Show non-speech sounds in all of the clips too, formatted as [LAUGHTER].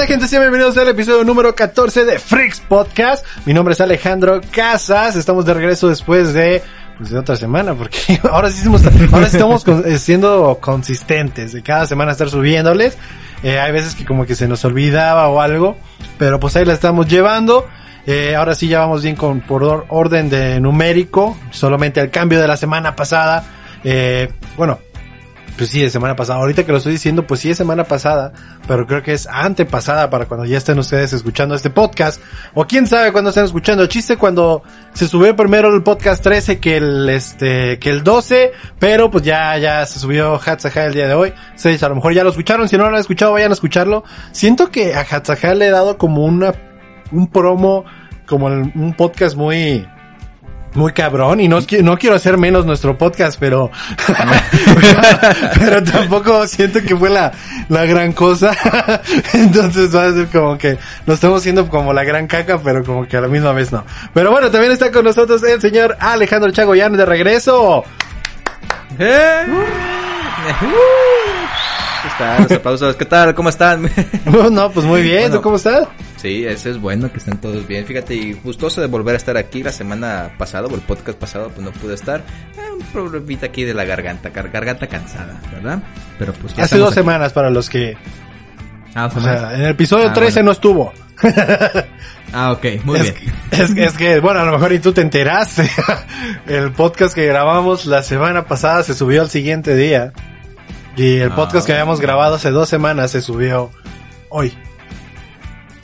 Onda gente? Sean bienvenidos al episodio número 14 de Freaks Podcast. Mi nombre es Alejandro Casas. Estamos de regreso después de, pues, de otra semana, porque [LAUGHS] ahora sí, estamos, ahora sí estamos eh, siendo consistentes de cada semana estar subiéndoles. Eh, hay veces que como que se nos olvidaba o algo, pero pues ahí la estamos llevando. Eh, ahora sí ya vamos bien con por or- orden de numérico, solamente el cambio de la semana pasada. Eh, bueno, pues sí, de semana pasada. Ahorita que lo estoy diciendo, pues sí es semana pasada, pero creo que es antepasada para cuando ya estén ustedes escuchando este podcast. O quién sabe cuándo estén escuchando. Chiste cuando se subió primero el podcast 13 que el, este, que el 12, pero pues ya, ya se subió Hatsaha el día de hoy. Ustedes a lo mejor ya lo escucharon. Si no lo han escuchado, vayan a escucharlo. Siento que a Hatsaha le he dado como una, un promo, como un podcast muy, muy cabrón y no, no quiero hacer menos nuestro podcast, pero [LAUGHS] pero tampoco siento que fue la, la gran cosa. [LAUGHS] Entonces va a ser como que lo estamos haciendo como la gran caca, pero como que a la misma vez no. Pero bueno, también está con nosotros el señor Alejandro Chagoyán de regreso. ¡Eh! ¿Qué tal? Los aplausos. ¿Qué tal? ¿Cómo están? [LAUGHS] no, pues muy bien, ¿tú Bueno. cómo estás? Sí, eso es bueno que estén todos bien. Fíjate, y gustoso de volver a estar aquí la semana pasada, o el podcast pasado, pues no pude estar. Eh, un problemita aquí de la garganta, gar- garganta cansada, ¿verdad? Pero pues ya Hace dos aquí. semanas para los que, Ah, o sea, en el episodio Ah, 13 bueno. no estuvo. [LAUGHS] Ah, ok, muy es, bien. es, es que, bueno, a lo mejor y tú te enteraste. [LAUGHS] el podcast que grabamos la semana pasada se subió al siguiente día. Y el podcast Ah. que habíamos grabado hace dos semanas se subió hoy.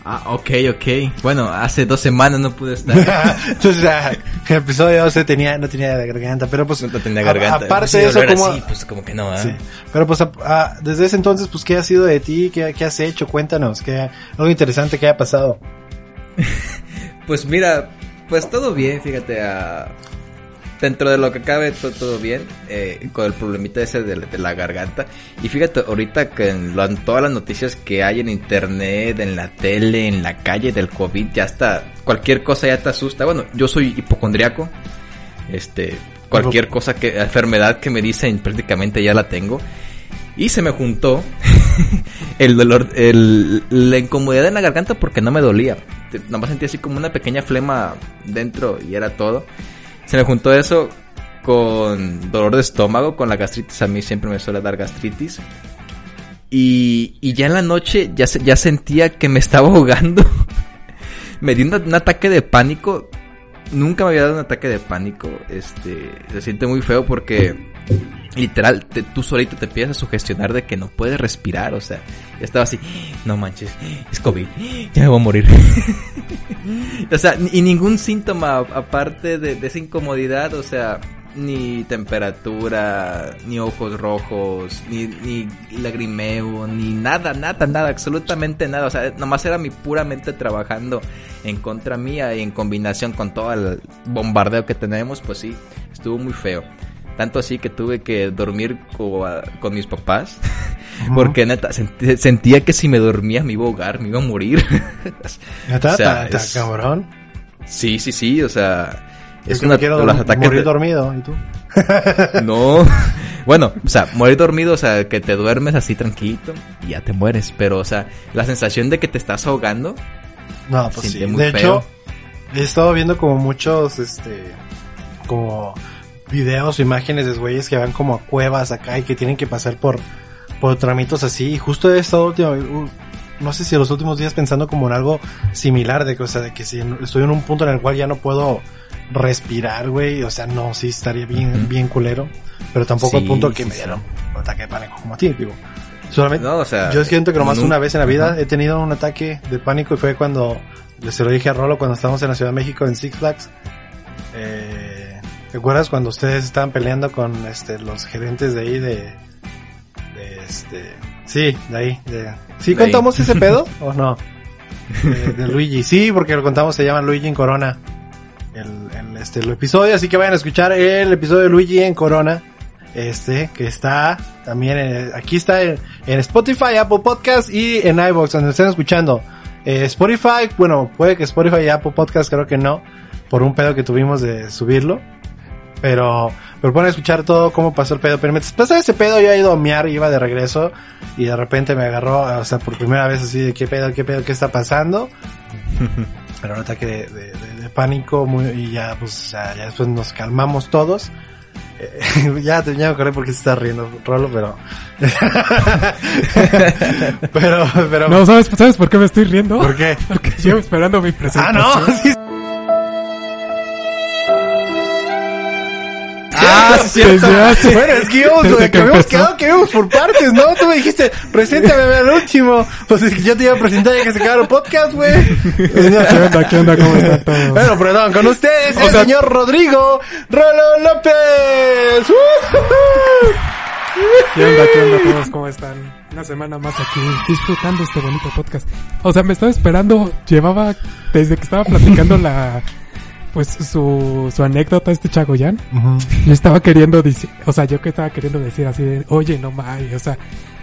Ah, ok, ok. Bueno, hace dos semanas no pude estar. [LAUGHS] Entonces, ah, el episodio 12 tenía, no tenía garganta, pero pues, No tenía a- garganta. aparte de eso, como, así, pues como que no, ¿ah? sí. pero pues, a- a- desde ese entonces, pues, ¿qué ha sido de ti? ¿Qué, qué has hecho? Cuéntanos, ¿qué, algo interesante que haya pasado. [LAUGHS] Pues mira, pues todo bien, fíjate, ah, dentro de lo que cabe todo, todo bien, eh, con el problemita ese de, de la garganta. Y fíjate, ahorita que en, todas las noticias que hay en internet, en la tele, en la calle del COVID, ya está, cualquier cosa ya te asusta. Bueno, yo soy hipocondriaco, este, cualquier cosa que, enfermedad que me dicen prácticamente ya la tengo. Y se me juntó [LAUGHS] el dolor, el, la incomodidad en la garganta porque no me dolía. Nada más sentía así como una pequeña flema dentro y era todo. Se me juntó eso con dolor de estómago, con la gastritis. A mí siempre me suele dar gastritis. Y, y ya en la noche ya, ya sentía que me estaba [LAUGHS] ahogando. me dio una- un ataque de pánico. Nunca me había dado un ataque de pánico. Este, se siente muy feo porque literal, te- tú solito te empiezas a sugestionar de que no puedes respirar, o sea, estaba así, no manches, es COVID, ya me voy a morir. [LAUGHS] o sea, y ningún síntoma aparte de, de esa incomodidad, o sea, ni temperatura, ni ojos rojos, ni, ni lagrimeo, ni nada, nada, nada, absolutamente nada, o sea, nomás era mi pura mente trabajando en contra mía y en combinación con todo el bombardeo que tenemos, pues sí, estuvo muy feo. Tanto así que tuve que dormir co- con, mis papás. [LAUGHS] Porque neta, sent- sentía que si me dormía me iba a ahogar, me iba a morir. [LAUGHS] ¿Neta? O sea, ¿Está- es- cabrón? sí, sí, sí, o sea... Es una quiero los ataques morir de- dormido, ¿y tú? [LAUGHS] No. Bueno, o sea, morir dormido, o sea, que te duermes así tranquilito y ya te mueres. Pero, o sea, la sensación de que te estás ahogando. No, pues sí. De feo. hecho, he estado viendo como muchos, este, como videos o imágenes de güeyes que van como a cuevas acá y que tienen que pasar por, por tramitos así. Y justo he estado última, u- no sé si los últimos días pensando como en algo similar de que, o sea, de que si estoy en un punto en el cual ya no puedo respirar, güey, o sea, no, sí estaría bien, bien culero, pero tampoco al Sí, punto que sí, me dieron un ataque de pánico como a ti, digo. Solamente, No, o sea. yo siento que nomás nun- una vez en la vida he tenido un ataque de pánico y fue cuando, se lo dije a Rolo cuando estábamos en la Ciudad de México en Six Flags. Eh, ¿Te acuerdas cuando ustedes estaban peleando con este los gerentes de ahí de, de este, sí, de ahí, de, ¿sí De ahí. contamos ese pedo [LAUGHS] o no? De, de Luigi, sí, porque lo contamos, se llama Luigi en Corona. El, el, este este el episodio, así que vayan a escuchar el episodio de Luigi en Corona. Este, que está también en- aquí está en, en Spotify, Apple Podcast y en iVoox, donde estén escuchando. Eh, Spotify, bueno, puede que Spotify y Apple Podcast, creo que no, por un pedo que tuvimos de subirlo. Pero, pero pueden escuchar todo cómo pasó el pedo. Pero mientras pasaba ese pedo, yo he ido a miar, iba de regreso y de repente me agarró, o sea, por primera vez así de qué pedo, qué pedo, qué está pasando. [LAUGHS] Pero un ataque de, de- de- de pánico muy, y ya, pues, ya, ya después nos calmamos todos. Eh, [LAUGHS] ya, te- me acordé porque se está riendo Rolo, pero... [LAUGHS] pero, pero... No, ¿sabes, ¿sabes por qué me estoy riendo? ¿Por qué? Porque llevo esperando mi Ah, presentación. no, sí. Ah, [LAUGHS] sí, hace- Bueno, es que íbamos, desde que, que habíamos quedado que íbamos por partes, ¿no? Tú me dijiste, preséntame al último. Pues es que yo te iba a presentar ya que se acabó el podcast, güey. [LAUGHS] ¿Qué onda, qué onda, cómo están todos? Bueno, perdón, con ustedes, el señor Rodrigo Rolo López. ¿Qué onda, qué onda todos, [LAUGHS] cómo están? Una semana más aquí, disfrutando este bonito podcast. O sea, me estaba esperando, llevaba, desde que estaba platicando la, pues su, su anécdota este Chagoyán, yo estaba queriendo decir, o sea, yo que estaba queriendo decir así de, oye, no mames, o sea,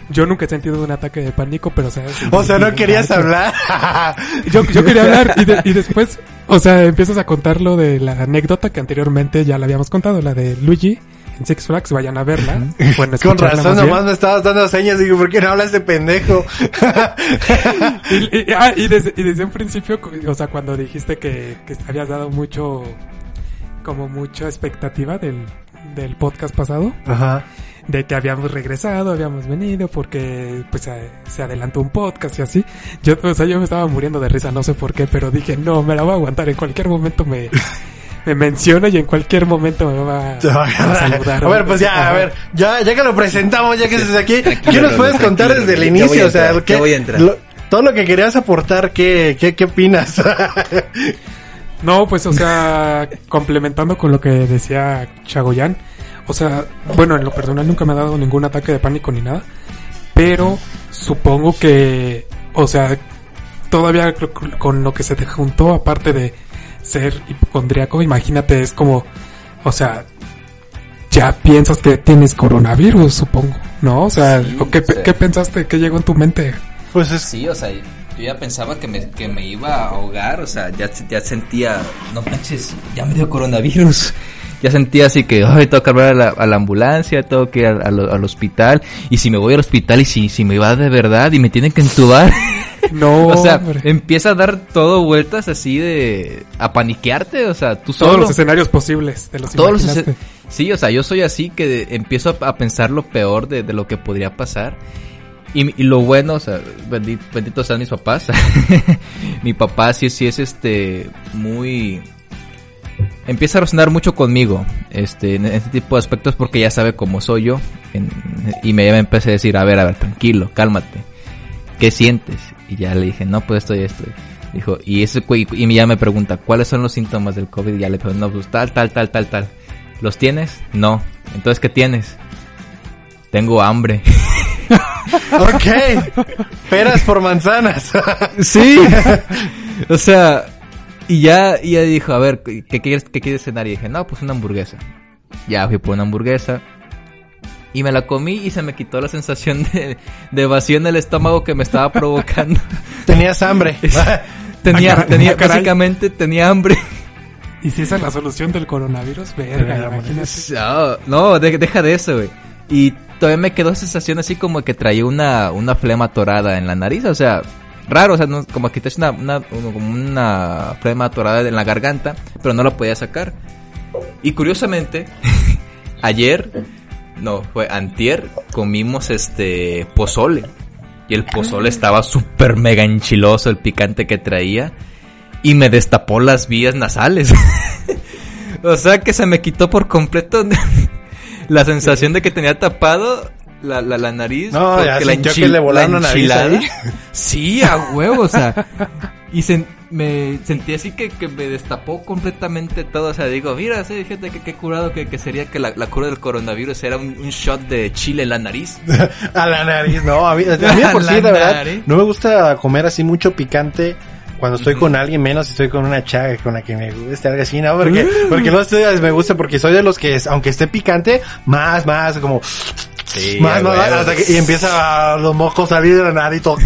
yo nunca he sentido un ataque de pánico, pero o sea... O sea, no querías hablar. [LAUGHS] Yo, yo quería hablar y, de- y después, o sea, empiezas a contar lo de la anécdota que anteriormente ya la habíamos contado, la de Luigi en Six Flags, vayan a verla. Bueno, Con razón, nomás me estabas dando señas. Digo, ¿por qué no hablas de pendejo? [LAUGHS] Y, y- ah, y desde, y desde un principio, o sea, cuando dijiste que, que habías dado mucho, como mucha expectativa del, del podcast pasado, Ajá. de que habíamos regresado, habíamos venido porque pues se, se adelantó un podcast y así. Yo, o sea, yo me estaba muriendo de risa, no sé por qué, pero dije, no, me la voy a aguantar, en cualquier momento me, [LAUGHS] me menciona y en cualquier momento me va a a saludar. A ver, pues ya, a ver, ya, ya que lo presentamos, ya que estás aquí, ¿qué nos puedes contar desde el ya voy a inicio? O sea, ¿qué- voy a entrar. lo- todo lo que querías aportar, ¿qué, qué, qué opinas? [LAUGHS] No, pues, o sea, complementando con lo que decía Chagoyán, o sea, bueno, en lo personal nunca me ha dado ningún ataque de pánico ni nada, pero supongo que, o sea, todavía con lo que se te juntó, aparte de ser hipocondriaco, imagínate, es como, o sea, ya piensas que tienes coronavirus, supongo, ¿no? O sea, Sí, ¿o qué, o sea- ¿qué pensaste? ¿Qué llegó en tu mente? pues es Sí, o sea, yo ya pensaba que me, que me iba a ahogar, o sea, ya, ya sentía, no manches, ya me dio coronavirus. [LAUGHS] Ya sentía así que, ay, tengo que hablar a la, a la ambulancia, tengo que ir al, al- al hospital, y si me voy al hospital y si, si me va de verdad y me tienen que entubar, [LAUGHS] [LAUGHS] No, o sea, hombre. empieza a dar todo vueltas así de, a paniquearte, o sea, tú todos solo. los escenarios posibles, te los todos imaginaste. sí o sea yo soy así que empiezo a, pensar lo peor de, de lo que podría pasar y, y lo bueno o sea bendi- benditos sean mis papás [LAUGHS] mi papá sí sí es este muy empieza a razonar mucho conmigo este en este tipo de aspectos porque ya sabe cómo soy yo en- y me, me empecé a decir a ver a ver tranquilo cálmate qué sientes y ya le dije no pues esto y esto dijo y ese y ya me pregunta cuáles son los síntomas del covid y ya le pregunto no pues tal tal tal tal tal los tienes no entonces qué tienes tengo hambre [LAUGHS] ok. Peras por manzanas. [LAUGHS] Sí. o sea, y ya, y ya dijo, a ver, ¿qué quieres, qué quieres cenar? Y dije, no, pues una hamburguesa. Ya fui por una hamburguesa. Y me la comí y se me quitó la sensación de, de vacío en el estómago que me estaba provocando. [LAUGHS] Tenías hambre. Tenía, Ah, caray, tenía, ah, caray. básicamente tenía hambre. ¿Y si esa es la solución del coronavirus? Verga, Verga, imagínate. No, no, de- deja de eso, güey. Y todavía me quedó sensación así como que traía una, una flema atorada en la nariz, o sea, raro, o sea, no- como que te una, una, como una flema atorada en la garganta, pero no la podía sacar. Y curiosamente, [LAUGHS] ayer, no, fue antier, comimos este pozole. Y el pozole estaba súper mega enchiloso, el picante que traía. Y me destapó las vías nasales. [LAUGHS] o sea que se me quitó por completo [LAUGHS] la sensación de que tenía tapado la, la, la nariz. No, ya porque la sintió enchi- que le volaron la la nariz enchilada- ahí. Sí, a huevo, o sea. [LAUGHS] Y sen- me sentí así que, que me destapó completamente todo. O sea, digo, mira, sí, fíjate que qué curado que, que sería que la, la cura del coronavirus era un, un shot de chile en la nariz. [LAUGHS] A la nariz, no, a mí, a mí de [LAUGHS] por sí, la la verdad, nariz. no me gusta comer así mucho picante cuando estoy con alguien menos estoy con una chaga con la que me gusta algo así, ¿no? Porque, [LAUGHS] porque no estoy, me gusta porque soy de los que, aunque esté picante, más, más, como, Sí, más, hasta que, y empieza a los mocos a salir de la nada [LAUGHS] [LAUGHS] y todo,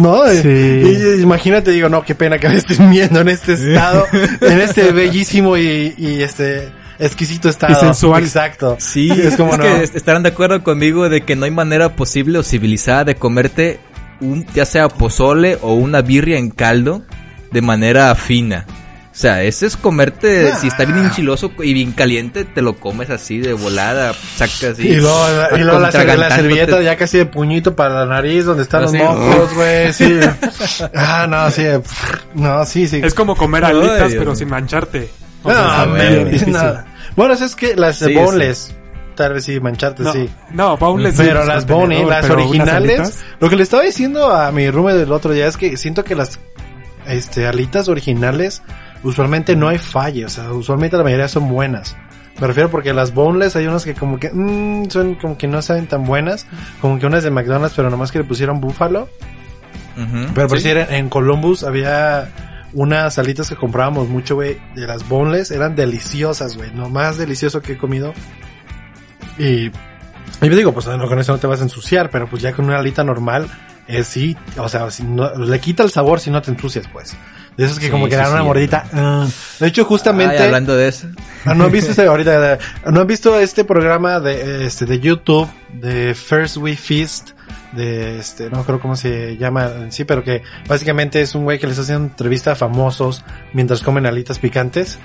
¿no? Sí. Y, imagínate, digo, no, qué pena que me estén viendo en este estado, en este [LAUGHS] bellísimo y, y este, exquisito estado. Y sensual. Exacto. Sí, es como no. que est- estarán de acuerdo conmigo de que no hay manera posible o civilizada de comerte un, ya sea pozole o una birria en caldo de manera fina. O sea, ese es comerte, Ah. si está bien enchiloso y bien caliente, te lo comes así de volada, sacas y... Y luego, y luego la, la servilleta ya casi de puñito para la nariz, donde están los Así. mocos, güey, sí. [LAUGHS] Ah, no, sí, no, sí, sí. Es como comer alitas, pero sin mancharte. No, Ah, man, difícil. no. Bueno, eso es que las de Sí, boneless, tal vez sí, mancharte, No, sí. no, boneless Pero sí, las con bone, tenedor, las originales, lo que le estaba diciendo a mi roommate del otro día es que siento que las este alitas originales usualmente no hay falle, o sea, usualmente la mayoría son buenas. Me refiero porque las boneless hay unas que como que mm, son como que no saben tan buenas, como que unas de McDonald's, pero nomás que le pusieron búfalo. Pero por sí. si era- en Columbus había unas alitas que comprábamos mucho, güey, de las boneless, eran deliciosas, güey, lo más delicioso que he comido. Y, y yo digo, pues no, con eso no te vas a ensuciar, pero pues ya con una alita normal, eh, sí, o sea, si no- le quita el sabor si no te ensucias, pues. De esos que Sí, como que sí, dan una sí, mordida. ah. De hecho, justamente... Ay, hablando de eso. Ah, ¿No han visto este [LAUGHS] ahorita? ¿No han visto este programa de este de YouTube de First We Feast? De este, no creo cómo se llama en sí, pero que básicamente es un güey que les hace una entrevista a famosos mientras comen alitas picantes.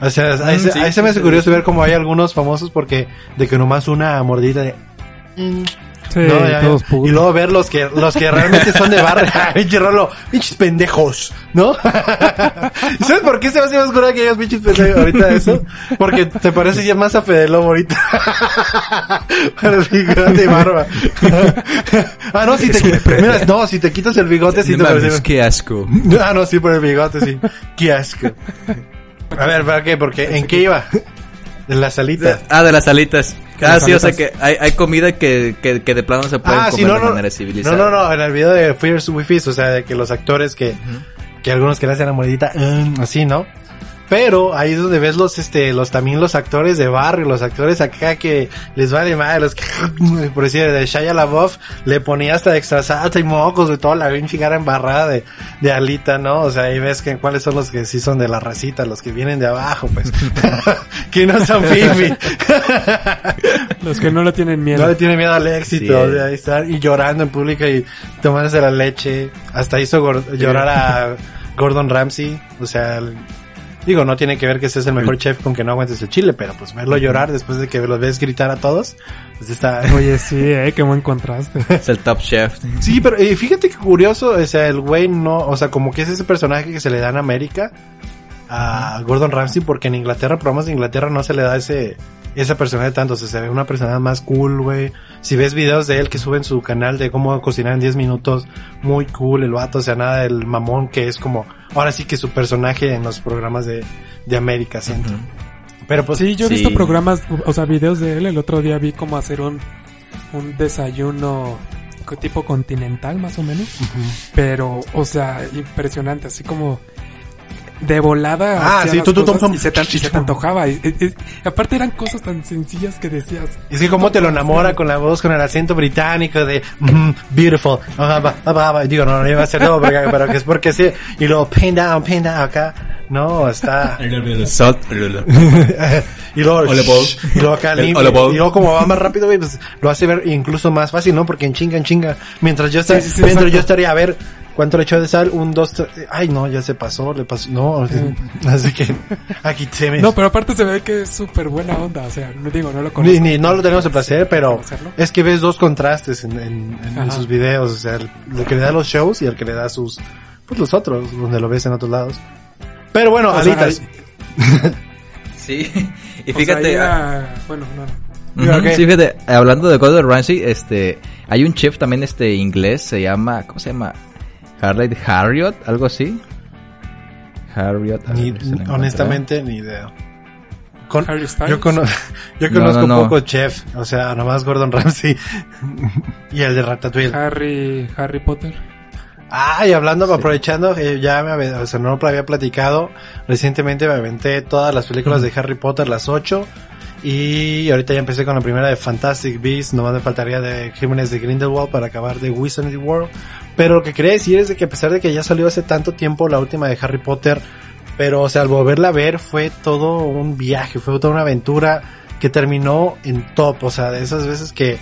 O sea, ahí, Mm, se, ahí se me hace curioso ver cómo hay algunos famosos porque de que nomás una mordida de... Sí, No, ya, ya. todos putos. Y luego ver los que, los que realmente son de barrio. [LAUGHS] Pinche Rolo, pinches pendejos, ¿no? [LAUGHS] ¿Y ¿Sabes por qué se me hace más cura que ellos pinches pendejos ahorita eso? Porque te parece ya más a Fede Lobo ahorita. [LAUGHS] Para el bigote y barba. ah, no, si te, mira, no, si te quitas el bigote, sí No te mames, parece. qué asco. Ah, no, sí, por el bigote, sí. Qué asco. A ver, ¿para qué? Porque, ¿en qué iba? De las alitas. Ah, de las alitas. Ah, sí, o sea que hay, hay comida que, que, que de plano se puede Ah, comer sí, no, de no. manera No, civilizada. no, no, en el video de Fierce Wi-Fi, o sea, de que los actores que, que algunos que le hacen la monedita, mm, así, ¿no? Pero ahí es donde ves los, este, los, también los actores de barrio, los actores acá que les vale madre, los que, [LAUGHS] por decir, de Shia LaBeouf, le ponía hasta extra salsa y mocos de toda la pinche cara embarrada de, de alita, ¿no? O sea, ahí ves que cuáles son los que sí son de la racita, los que vienen de abajo, pues. [LAUGHS] [LAUGHS] que no son fifi. Los que no le tienen miedo. No le tiene miedo al éxito, Sí. o sea, ahí están y llorando en público y tomándose la leche. Hasta hizo llorar a Gordon Ramsay, o sea, digo, no tiene que ver que seas el mejor chef con que no aguantes el chile, pero pues verlo llorar después de que los ves gritar a todos, pues está... [LAUGHS] Oye, sí, eh, qué buen contraste. Es el top chef. Sí, pero eh, fíjate que curioso, o sea, el güey no, o sea, como que es ese personaje que se le da en América a Gordon Ramsay, porque en Inglaterra, programas de Inglaterra no se le da ese, esa personalidad tanto, o sea, se ve una persona más cool, güey. Si ves videos de él que sube en su canal de cómo cocinar en 10 minutos, muy cool el vato, o sea, nada del mamón que es como, ahora sí que su personaje en los programas de, de América, siento. Pero pues Sí, yo he Sí. visto programas, o sea, videos de él. El otro día vi cómo hacer un, un desayuno tipo continental, más o menos. Pero, o sea, impresionante, así como de volada. Ah, sí, tú, tú, tú. y, se te, y se te antojaba. Y- y- y- aparte eran cosas tan sencillas que decías. Es que cómo te lo enamora con la voz, con el acento británico de mm, beautiful. Va. Digo, no, no iba a ser todo, pero, pero que es porque sí. Y luego pin down, pin down acá. No, está. [LAUGHS] Salt. [LAUGHS] y luego, y luego acá. Y luego como va más rápido, pues lo hace ver incluso más fácil, ¿no? Porque en chinga, en chinga. Mientras yo estaría, Sí, sí, sí, mientras yo estaría a ver cuánto le echó de sal, un, dos, tres. Ay, no, ya se pasó, le pasó. No, [LAUGHS] así que aquí te me. No, pero aparte se ve que es súper buena onda. O sea, no digo, no lo Ni, conozco. ni- no lo tenemos el placer, pero es que ves dos contrastes en, en- en- en sus videos, o sea, el, el que le da los shows y el que le da sus, pues los otros, donde lo ves en otros lados. Pero bueno, alitas. [LAUGHS] Sí. Y O sea, fíjate. era- bueno, no, no. Ujú, Ok. Sí, fíjate, hablando de Gordon Ramsay, este, hay un chef también este inglés, se llama, ¿cómo se llama? Harley Harriot, algo así. Harriot. a Ni- honestamente, ni idea. Con- Harry Styles. yo, cono- yo No, conozco no, no. poco chef, o sea, nomás Gordon Ramsay [LAUGHS] y el de Ratatouille. Harry, Harry Potter. Ah, y hablando, aprovechando, eh, ya me había, o sea, no lo había platicado, recientemente me aventé todas las películas de Harry Potter, las ocho, y ahorita ya empecé con la primera de Fantastic Beasts, nomás me faltaría de Jiménez de Grindelwald para acabar de Wizarding World, pero lo que quería decir es de que a pesar de que ya salió hace tanto tiempo la última de Harry Potter, pero o sea, al volverla a ver fue todo un viaje, fue toda una aventura que terminó en top, o sea, de esas veces que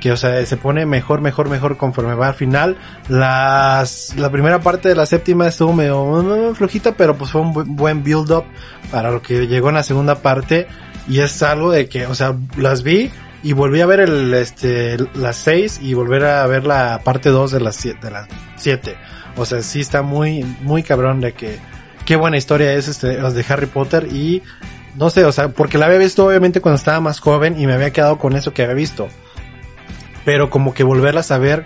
que o sea se pone mejor mejor mejor conforme va al final. Las la primera parte de la séptima estuvo medio uh, flojita pero pues fue un bu- buen build up para lo que llegó en la segunda parte. Y es algo de que o sea las vi y volví a ver el este las seis y volver a ver la parte 2 de las de las siete. O sea sí está muy muy cabrón de que qué buena historia es este de Harry Potter y no sé, o sea, porque la había visto obviamente cuando estaba más joven y me había quedado con eso que había visto. Pero como que volverlas a ver,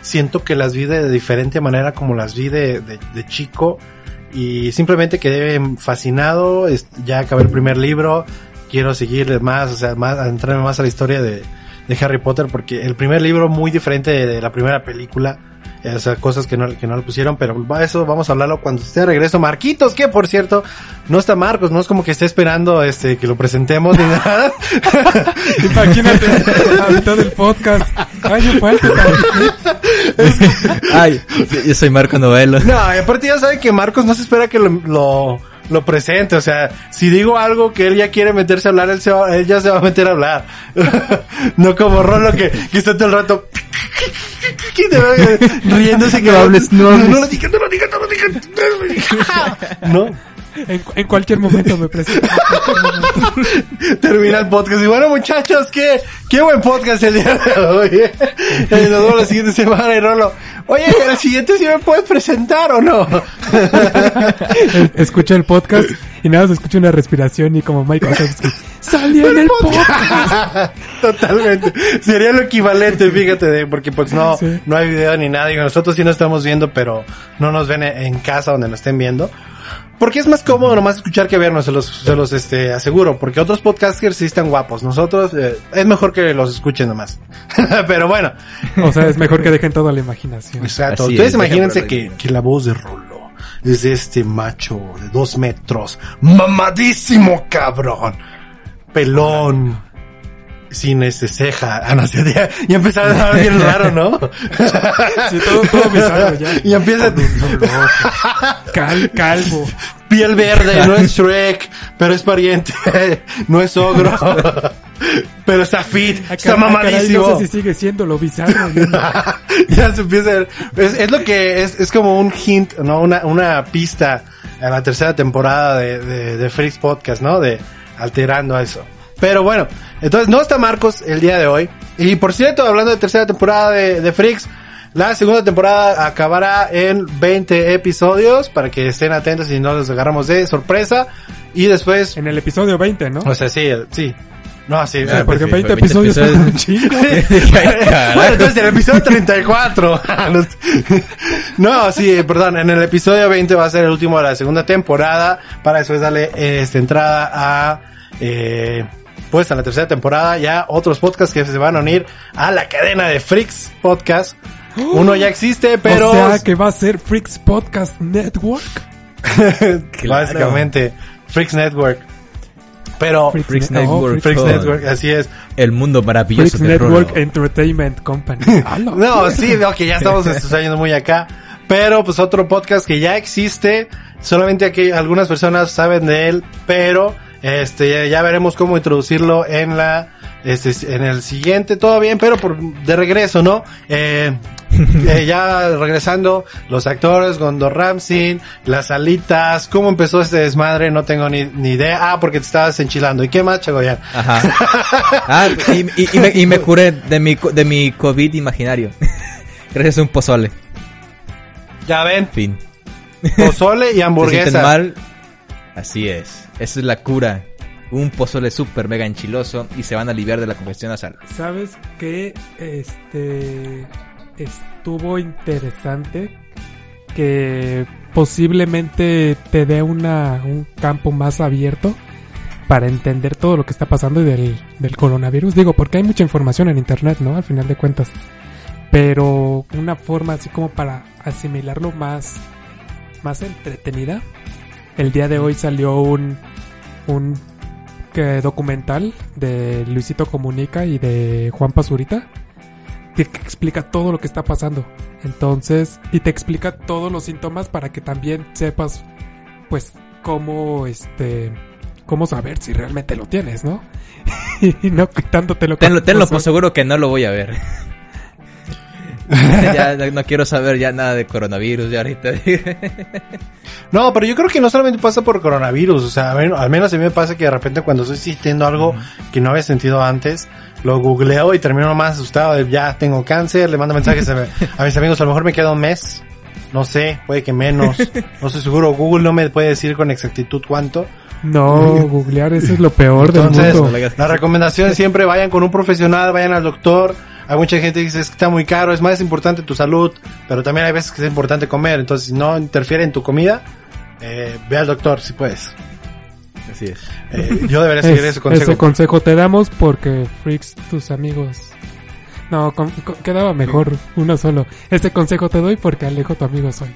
siento que las vi de diferente manera como las vi de, de, de chico y simplemente quedé fascinado, ya acabé el primer libro, quiero seguir más, o sea, más, adentrarme más a la historia de, de Harry Potter porque el primer libro muy diferente de, de la primera película, eh, o sea, cosas que no, que no le pusieron, pero va, eso vamos a hablarlo cuando esté de regreso. Marquitos, que por cierto, no está Marcos, no es como que esté esperando este que lo presentemos ni [LAUGHS] nada. [LAUGHS] Imagínate, a mitad del podcast. Ay, yo falta. [LAUGHS] Ay, yo, yo soy Marco Novelo. No, y aparte ya sabe que Marcos no se espera que lo, lo, lo presente. O sea, si digo algo que él ya quiere meterse a hablar, él, se va- él ya se va a meter a hablar. [LAUGHS] no como Rolo que, que está todo el rato [LAUGHS] que te va, riéndose que No hables, no hables. No lo digas, no lo digas, [LAUGHS] no lo digas. No, En, en cualquier momento me presento. Momento. termina el podcast. Y bueno, muchachos, qué, qué buen podcast el día de hoy. eh. Eh, Nos vemos la siguiente semana y Rolo. Oye, el siguiente sí me puedes presentar o no? Escucha el podcast y nada más escucha una respiración y como Mike Wazowski. ¡Salí en el podcast! [LAUGHS] Totalmente. Sería lo equivalente, fíjate, de, porque pues no, Sí. no hay video ni nada. Digo, nosotros sí nos estamos viendo, pero no nos ven en casa donde nos estén viendo. Porque es más cómodo nomás escuchar que vernos, se los, se los este, aseguro. Porque otros podcasters sí están guapos. Nosotros, eh, es mejor que los escuchen nomás. [LAUGHS] pero bueno. O sea, es mejor que dejen toda la imaginación. Exacto. Así Ustedes es, imagínense que, que la voz de Rolo es de este macho de dos metros, mamadísimo cabrón, pelón, sin este ceja. Ah, no, [LAUGHS] sí, ya, ya empezaron a dar bien [LAUGHS] raro, ¿no? Sí, todo, todo bizarro ya. [LAUGHS] Y empieza Cal, calvo. piel verde, no es Shrek, pero es pariente, no es ogro. Pero está fit, Ah, está caray, mamadísimo. no sé si sigue siendo lo bizarro. no- ya se empieza a ver. Es, es lo que es, es como un hint, ¿no? Una, una pista a la tercera temporada de, de, de Freaks Podcast, ¿no? De alterando a eso. Pero bueno, entonces no está Marcos el día de hoy. Y por cierto, hablando de tercera temporada de, de Freaks, la segunda temporada acabará en 20 episodios para que estén atentos y no los agarramos de sorpresa. Y después, En el episodio 20, ¿no? o sea, sí, sí. No, sí. Porque sí, 20 20 episodios son episodios. un chingo. [LAUGHS] [LAUGHS] bueno, entonces el episodio 34. Los- [LAUGHS] no, sí, perdón. En el episodio 20 va a ser el último de la segunda temporada. Para después darle esta entrada a, eh, pues a la tercera temporada. Ya otros podcasts que se van a unir a la cadena de Freaks Podcast. Uno ya existe, pero O sea, que va a ser Freaks Podcast Network. [LAUGHS] básicamente Freaks Network. Pero Freaks, Freaks Ne- oh, Network. Freaks Con- Network, así es. El mundo maravilloso Freaks de Network Rolo. Entertainment Company. [LAUGHS] ¡Hala! No, sí, veo que ya estamos yendo muy acá. Pero pues otro podcast que ya existe, solamente aquí algunas personas saben de él, pero este ya, veremos cómo introducirlo en la este en el siguiente, todo bien, pero por de regreso, ¿no? Eh, [LAUGHS] eh, ya regresando, los actores, Gondor Ramsey, las alitas, cómo empezó este desmadre, no tengo ni, ni idea. Ah, porque te estabas enchilando. ¿Y qué más, Chagoyan? Ajá. [LAUGHS] Ah, y, y- y me, y me curé de mi, de mi COVID imaginario. [LAUGHS] Gracias a un pozole. Ya ven, Fin. pozole y ¿Se sienten hamburguesa. mal? Así es. Esa es la cura. Un pozole súper mega enchiloso y se van a aliviar de la congestión nasal. ¿Sabes qué? Este estuvo interesante que posiblemente te dé una un campo más abierto para entender todo lo que está pasando y del, del coronavirus. Digo, porque hay mucha información en internet, ¿no? Al final de cuentas. Pero una forma así como para asimilarlo más, más entretenida, el día de hoy salió un, un que, documental de Luisito Comunica y de Juan Pazurita que explica todo lo que está pasando. Entonces, y te explica todos los síntomas para que también sepas, pues, cómo, este, cómo saber si realmente lo tienes, ¿no? [LAUGHS] y no quitándotelo. Tenlo, [LAUGHS] tenlo con- por seguro que no lo voy a ver. [LAUGHS] ya no, no quiero saber ya nada de coronavirus ya ahorita. [LAUGHS] No, pero yo creo que no solamente pasa por coronavirus, o sea, al menos a mí me pasa que de repente cuando estoy sintiendo algo que no había sentido antes, lo googleo y termino más asustado de ya tengo cáncer, le mando mensajes a, a mis amigos, a lo mejor me queda un mes, no sé, puede que menos, no estoy seguro, Google no me puede decir con exactitud cuánto. No, [LAUGHS] googlear, eso es lo peor del Entonces, mundo. la recomendación es siempre vayan con un profesional, vayan al doctor. Hay mucha gente que dice es que está muy caro, es más importante tu salud, pero también hay veces que es importante comer. Entonces, si no interfiere en tu comida, eh, ve al doctor si puedes. Así es. Eh, yo debería [LAUGHS] seguir Es- ese consejo. consejo te damos porque freaks tus amigos. No, con- con- quedaba mejor uno solo. Este consejo te doy porque Alejo tu amigo soy.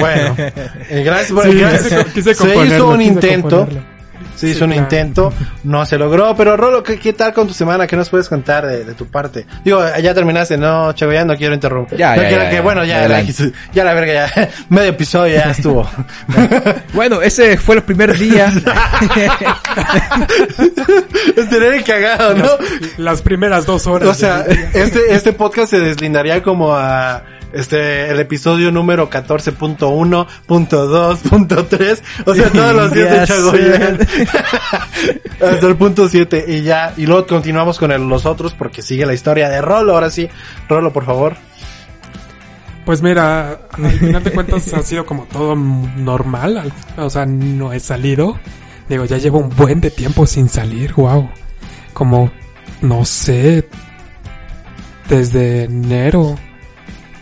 Bueno, [LAUGHS] eh, gracias por Sí, gracias. quise- quise Se hizo un intento, componerlo. Se hizo Sí, un claro. intento, no se logró, pero Rolo, ¿qué, qué tal con tu semana? ¿Qué nos puedes contar de, de tu parte? Digo, ya terminaste, no, Chavo, ya no quiero interrumpir. Ya, No ya, quiero ya, que, ya. bueno, ya, la, ya la verga, ya, [LAUGHS] medio episodio ya estuvo. [LAUGHS] Bueno, ese fue el primer día. [LAUGHS] es tener cagado, ¿no? Las primeras dos horas. O sea, este, este podcast se deslindaría como a este el episodio número 14.1, punto 2, punto 3, o sea, todos los [LAUGHS] días de Chagoyán. [LAUGHS] Hasta el punto 7 y ya, y luego continuamos con el- los otros porque sigue la historia de Rolo, ahora sí. Rolo, por favor. Pues mira, al final de cuentas ha sido como todo normal. al- O sea, no he salido. Digo, ya llevo un buen de tiempo sin salir, wow. Como, no sé, desde enero.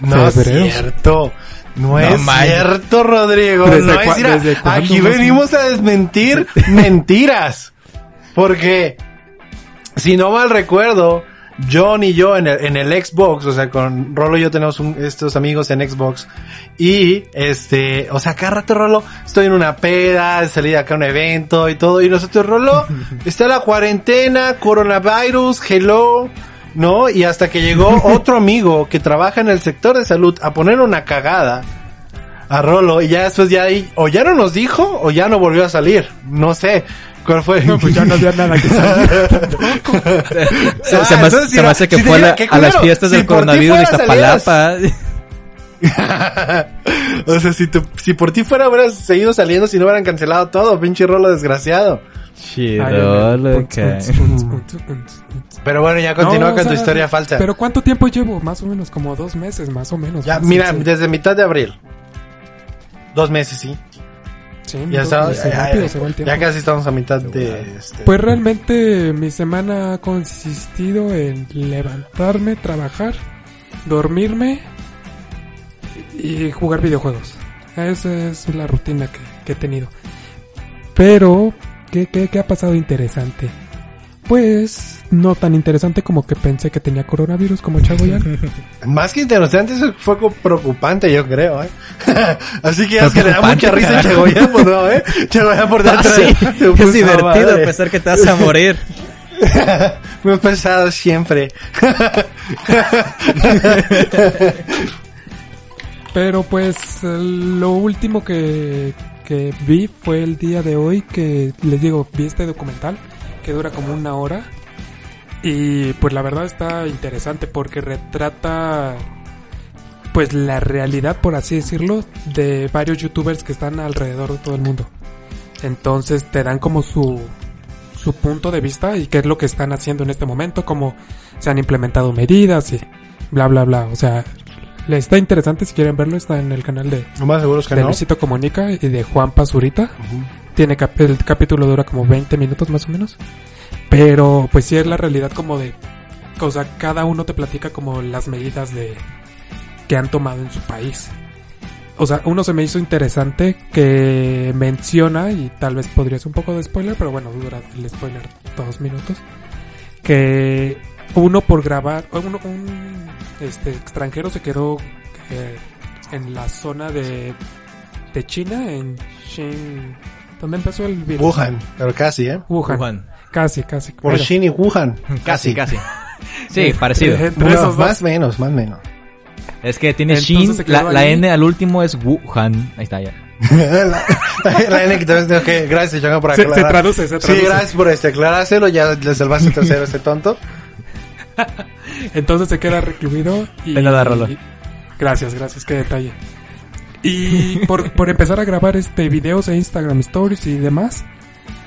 No es cierto. No, es cierto, Rodrigo. ¿Desde No es, cua- cuándo, aquí venimos a desmentir [LAUGHS] mentiras. Porque, si no mal recuerdo, John y yo en el, en el Xbox, o sea, con Rolo y yo tenemos un- estos amigos en Xbox. Y, este, o sea, cada rato Rolo, estoy en una peda, salí de acá a un evento y todo. Y nosotros, Rolo, [LAUGHS] está la cuarentena, coronavirus, hello. ¿No? Y hasta que llegó [LAUGHS] otro amigo que trabaja en el sector de salud a poner una cagada a Rolo y ya después ya ahí, o ya no nos dijo o ya no volvió a salir. No sé. ¿Cuál fue? No, pues ya no había nada que salir. [LAUGHS] se, Ah, se me, se hace que si fue a digo, las fiestas si del coronavirus de Iztapalapa. [LAUGHS] o sea, si, tu- si por ti fuera hubieras seguido saliendo si no hubieran cancelado todo, pinche Rolo desgraciado. Chido. Pero bueno, ya continúa No, o con tu historia falsa. Pero ¿cuánto tiempo llevo? Más o menos, como dos meses, más o menos. ya, Fácil, mira, sí. desde mitad de abril. Dos meses, sí. Sí, Ya, está, rápido ya- se va el tiempo. ya casi estamos a mitad de... Este, Pues realmente mi semana ha consistido en levantarme, trabajar, dormirme y jugar videojuegos. Esa es la rutina que, que he tenido. Pero, ¿qué, qué, qué ha pasado interesante? Pues no tan interesante como que pensé que tenía coronavirus como Chagoyan. [LAUGHS] Más que interesante, eso fue preocupante, yo creo, ¿eh? [LAUGHS] Así que ya es que le da mucha risa a. Chagoyan, pues no, ¿eh? Chagoyan por Ah, dentro. sí, de- [LAUGHS] es divertido madre. pensar que te vas a morir. Muy pesado siempre. Pero pues lo último que, que vi fue el día de hoy que les digo, vi este documental que dura como una hora y pues la verdad está interesante porque retrata pues la realidad por así decirlo de varios youtubers que están alrededor de todo el mundo. Entonces te dan como su su punto de vista y qué es lo que están haciendo en este momento, cómo se han implementado medidas y bla bla bla, o sea, está interesante si quieren verlo, está en el canal de, Lo más que de no. Luisito Comunica y de Juan Pazurita. Ujú. Tiene cap- el capítulo dura como 20 minutos más o menos. Pero pues sí es la realidad como de, o sea, cada uno te platica como las medidas de que han tomado en su país. O sea, uno se me hizo interesante que menciona, y tal vez podría ser un poco de spoiler, pero bueno, dura el spoiler dos minutos, que uno por grabar, uno, un este, extranjero se quedó eh, en la zona de, de China, en Shin... ¿Dónde empezó el virus? Wuhan, pero casi, ¿eh? Wuhan. Wuhan. Casi, casi. Por Pero- Shin y Wuhan. [LAUGHS] Casi, casi. Sí, parecido. Entre No, esos dos. más menos, más menos. Es que tiene Entonces Shin, se la, la. N al último es Wuhan. Ahí está ya. la, [LAUGHS] la N que también tengo que, gracias, Changa, por Se- se aclarar. traduce, se Sí, traduce. gracias por este, aclarárselo, ya le salvaste el tercero a este tonto. [LAUGHS] Entonces se queda recluido y... De nada, Rolo. y- Gracias, gracias, qué detalle. Y por, por empezar a grabar este videos e Instagram Stories y demás,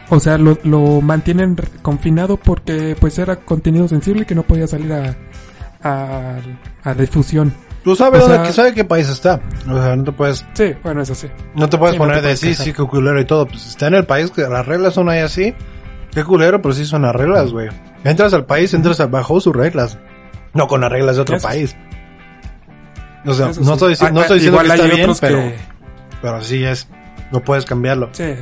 o sea, lo, lo mantienen confinado porque pues era contenido sensible que no podía salir a, a, a difusión. Tú sabes O dónde, sea- sabe qué país está. O sea, no te puedes, Sí, bueno, eso sí. no te puedes Sí, no poner te de puedes sí, sí, y todo. Pues está en el país que las reglas son ahí así. Qué culero, pero sí son las reglas, güey. Entras al país, entras bajo sus reglas. No con las reglas de otro Eso sí. país. O sea, Eso no sí. estoy, dici- no estoy diciendo igual que está bien, pero, que- pero así es. No puedes cambiarlo. Sí.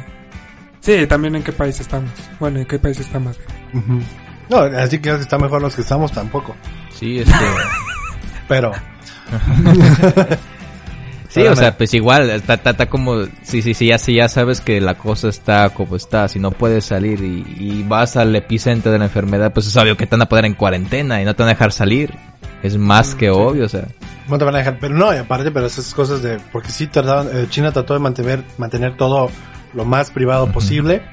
Sí, también en qué país estamos. Bueno, en qué país estamos. Ujú. No, así que está mejor los que estamos tampoco. Sí, este. [LAUGHS] Pero, [LAUGHS] Sí, o sea, pues igual, está, está, está como, sí, sí, sí, ya, sí, ya sabes que la cosa está como está, si no puedes salir y, y vas al epicentro de la enfermedad, pues es obvio que te van a poner en cuarentena y no te van a dejar salir. Es más que obvio, o sea. no te van a dejar. Pero no, y aparte, pero esas cosas de. Porque sí trataban. eh, China trató de mantener, mantener todo lo más privado posible.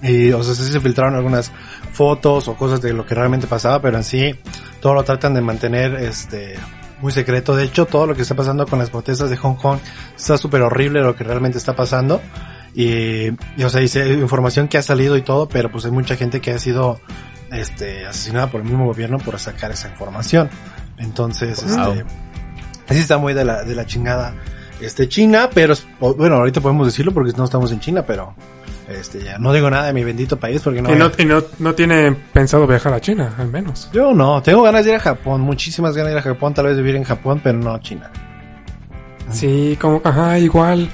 Y, o sea, sí se filtraron algunas fotos o cosas de lo que realmente pasaba, pero en sí, todo lo tratan de mantener, este. Muy secreto. De hecho, todo lo que está pasando con las protestas de Hong Kong está súper horrible lo que realmente está pasando. Y, y, o sea, dice información que ha salido y todo, pero pues hay mucha gente que ha sido este, asesinada por el mismo gobierno por sacar esa información. Entonces, Wow. este, así está muy de la, de la chingada, este, China, pero, bueno, ahorita podemos decirlo porque no estamos en China, pero, este, ya, no digo nada de mi bendito país porque no, y no, y no, no tiene pensado viajar a China, al menos. yo no, tengo ganas de ir a Japón, muchísimas ganas de ir a Japón, tal vez vivir en Japón, pero no a China. Sí, como, ajá, igual.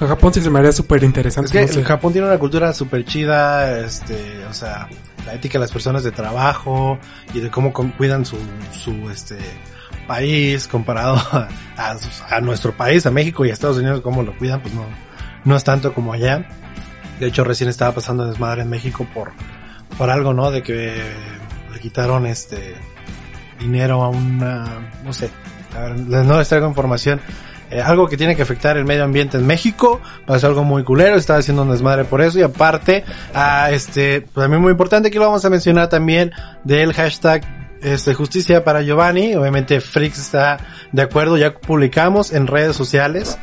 A Japón sí se me haría súper interesante. Es que no sé. Japón tiene una cultura súper chida, este, o sea, la ética de las personas de trabajo y de cómo cuidan su, su, este, país comparado [LAUGHS] a, a nuestro país, a México y a Estados Unidos, cómo lo cuidan, pues no, no es tanto como allá. De hecho, recién estaba pasando desmadre en México por, por algo, ¿no? De que le quitaron, este, dinero a una, no sé, a ver, no les traigo información. Eh, algo que tiene que afectar el medio ambiente en México, pasó algo muy culero, estaba haciendo un desmadre por eso y aparte, a este, pues también muy importante que lo vamos a mencionar también del hashtag este, justicia para Giovanni, obviamente Frix está de acuerdo, ya publicamos en redes sociales,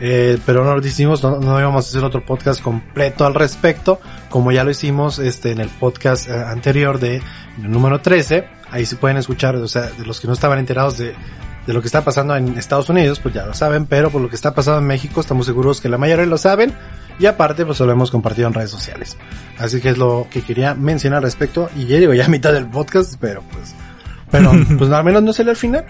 eh, pero no lo hicimos, no, no íbamos a hacer otro podcast completo al respecto, como ya lo hicimos este en el podcast eh, anterior de el número 13, ahí se pueden escuchar, o sea, de los que no estaban enterados de, de lo que está pasando en Estados Unidos, pues ya lo saben, pero por lo que está pasando en México, estamos seguros que la mayoría lo saben, y aparte, pues lo hemos compartido en redes sociales. Así que es lo que quería mencionar al respecto, y ya digo, ya a mitad del podcast, pero pues, pero, [LAUGHS] pues al menos no salió al final.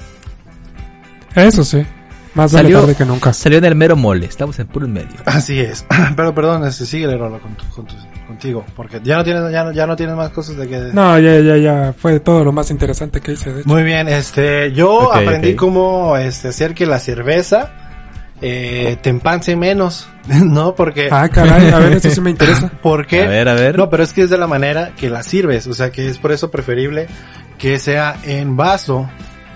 Eso sí. Más vale Salió- tarde que nunca. Salió en el mero mole, estamos en puro en medio. Así es. [CLEARS THROAT] Pero perdón, este, síguele, Rolo, con tu- con tu- contigo, porque ya no tienes, ya no, ya no tienes más cosas de que... No, ya, ya, ya. Fue todo lo más interesante que hice, de hecho. Muy bien, este, yo aprendí ok. cómo, este, hacer que la cerveza, eh, te empance menos, [LAUGHS] ¿no? Porque, Ah, caray, a ver, eso sí me [LAUGHS] interesa. ¿por qué? A ver, a ver. No, pero es que es de la manera que la sirves, o sea que es por eso preferible que sea en vaso,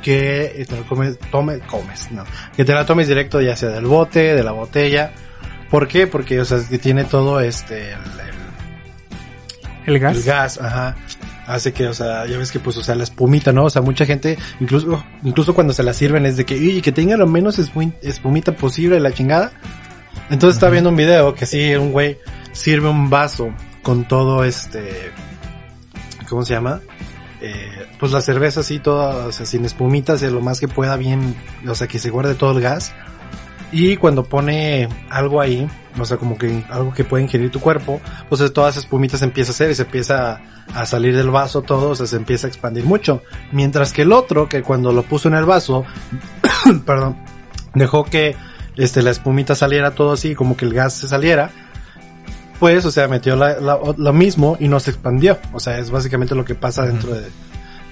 que te lo comes, tome, comes, no, que te la tomes directo ya sea del bote, de la botella. ¿Por qué? Porque, o sea, que tiene todo este, el- el- El gas. el gas, ajá, hace que, o sea, ya ves que pues, o sea, la espumita, ¿no? O sea, mucha gente, incluso, incluso cuando se la sirven es de que, y que tenga lo menos espu- espumita posible la chingada. Entonces estaba viendo un video que sí, un güey sirve un vaso con todo este, ¿cómo se llama? Eh, pues la cerveza así toda, o sea, sin espumitas, lo más que pueda bien, o sea, que se guarde todo el gas. Y cuando pone algo ahí, o sea, como que algo que puede ingerir tu cuerpo, pues todas esas espumitas se empieza a hacer y se empieza a, a salir del vaso todo, o sea, se empieza a expandir mucho. Mientras que el otro, que cuando lo puso en el vaso, [COUGHS] perdón, dejó que este la espumita saliera todo así, como que el gas se saliera, pues, o sea, metió la, la- lo mismo y no se expandió. O sea, es básicamente lo que pasa dentro de,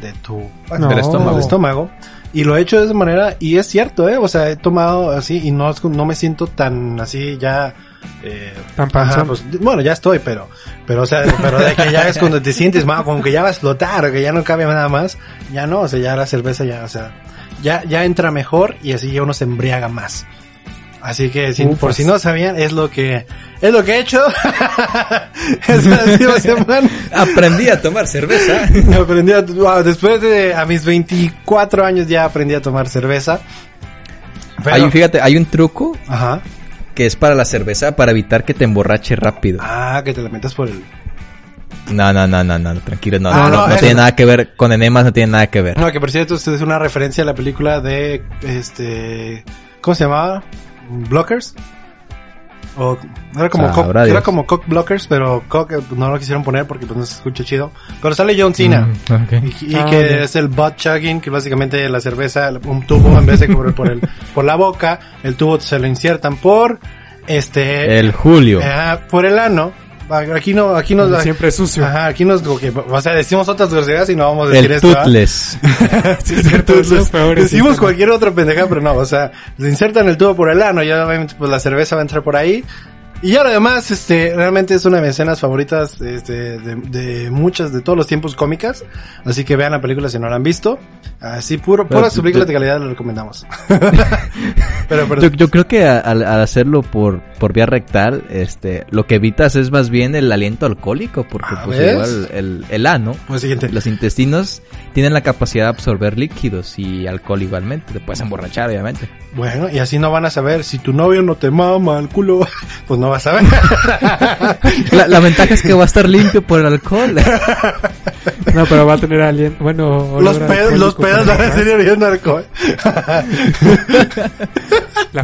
de tu No. del estómago, estómago. Y lo he hecho de esa manera y es cierto, ¿eh? O sea, he tomado así y no, es- no me siento tan así ya... Eh, Tan panzón. pues, bueno, ya estoy, pero, pero, o sea, pero de que ya es cuando te sientes mal, como que ya va a explotar, que ya no cabe nada más, ya no, o sea, ya la cerveza ya, o sea, ya, ya entra mejor y así ya uno se embriaga más. Así que, si- por si no sabían, es lo que, es lo que he hecho. [LAUGHS] [LAUGHS] Semana. Aprendí a tomar cerveza. [LAUGHS] Aprendí a, después de, a mis 24 años ya aprendí a tomar cerveza. Pero, Hay, fíjate, hay un truco ajá. que es para la cerveza para evitar que te emborrache rápido. Ah, que te la metas por el, No, no, no, no, no, tranquilo, no, Ah, no, no, no, tiene nada que ver, con enemas no tiene nada que ver. No, que por cierto, esto es una referencia a la película de, este, ¿cómo se llamaba? ¿Blockers? O, era como, Sabrá cock, era como Cock Blockers, pero Cock eh, no lo quisieron poner porque pues no se escucha chido. Pero sale John Cena. Mm. Y, y Ah, que es el butt chugging, que básicamente la cerveza, un tubo, en vez de cubrir por el, [LAUGHS] por la boca, el tubo se lo insertan por, este, El Julio. eh, por el ano. Aquí no, aquí nos, Siempre es sucio. Ajá, aquí nos, como que, o sea, decimos otras groserías y no vamos a decir El esto. Toothless. [LAUGHS] Sí, es cierto, es lo peor, es Decimos eso. cualquier otra pendeja, pero no, o sea, se insertan el tubo por el ano, ya obviamente pues la cerveza va a entrar por ahí. Y ya lo demás, este, realmente es una de mis escenas favoritas, este, de, de muchas, de todos los tiempos cómicas. Así que vean la película si no la han visto. Así, puro, Pero, puras películas yo- de calidad le recomendamos. [LAUGHS] pero, pero, Yo, yo creo que al, al hacerlo por, por vía rectal, este, lo que evitas es más bien el aliento alcohólico, porque Ah, pues ¿ves? igual el, el ano, pues siguiente. los intestinos tienen la capacidad de absorber líquidos y alcohol igualmente, te puedes emborrachar obviamente. Bueno, y así no van a saber si tu novio no te mama el culo, [LAUGHS] pues no vas a ver. [LAUGHS] La, la ventaja es que va a estar limpio por el alcohol. [LAUGHS] No, pero va a tener aliento. Bueno, los pedos, los pedos van a ser oliendo alcohol. [LAUGHS] La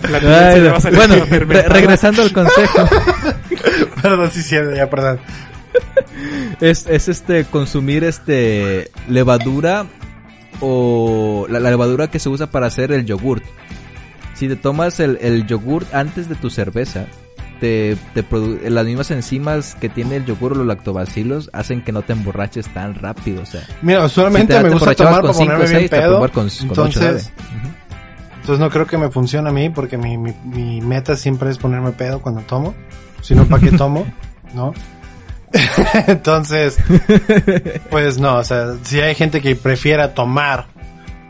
le va a salir bueno, re- regresando al consejo, perdón, sí, sí, ya, perdón. es, es este consumir este levadura o la, la levadura que se usa para hacer el yogurt. Si te tomas el, el yogurt antes de tu cerveza, te, las mismas enzimas que tiene el yogur o los lactobacilos hacen que no te emborraches tan rápido. O sea, Mira, usualmente Si te- me te gusta tomar para cinco, ponerme bien seis, te pedo. con- con entonces, entonces no creo que me funcione a mí porque mi, mi, mi meta siempre es ponerme pedo cuando tomo. Si no, ¿para qué [LAUGHS] tomo? ¿No? [LAUGHS] entonces, pues no, o sea, si hay gente que prefiera tomar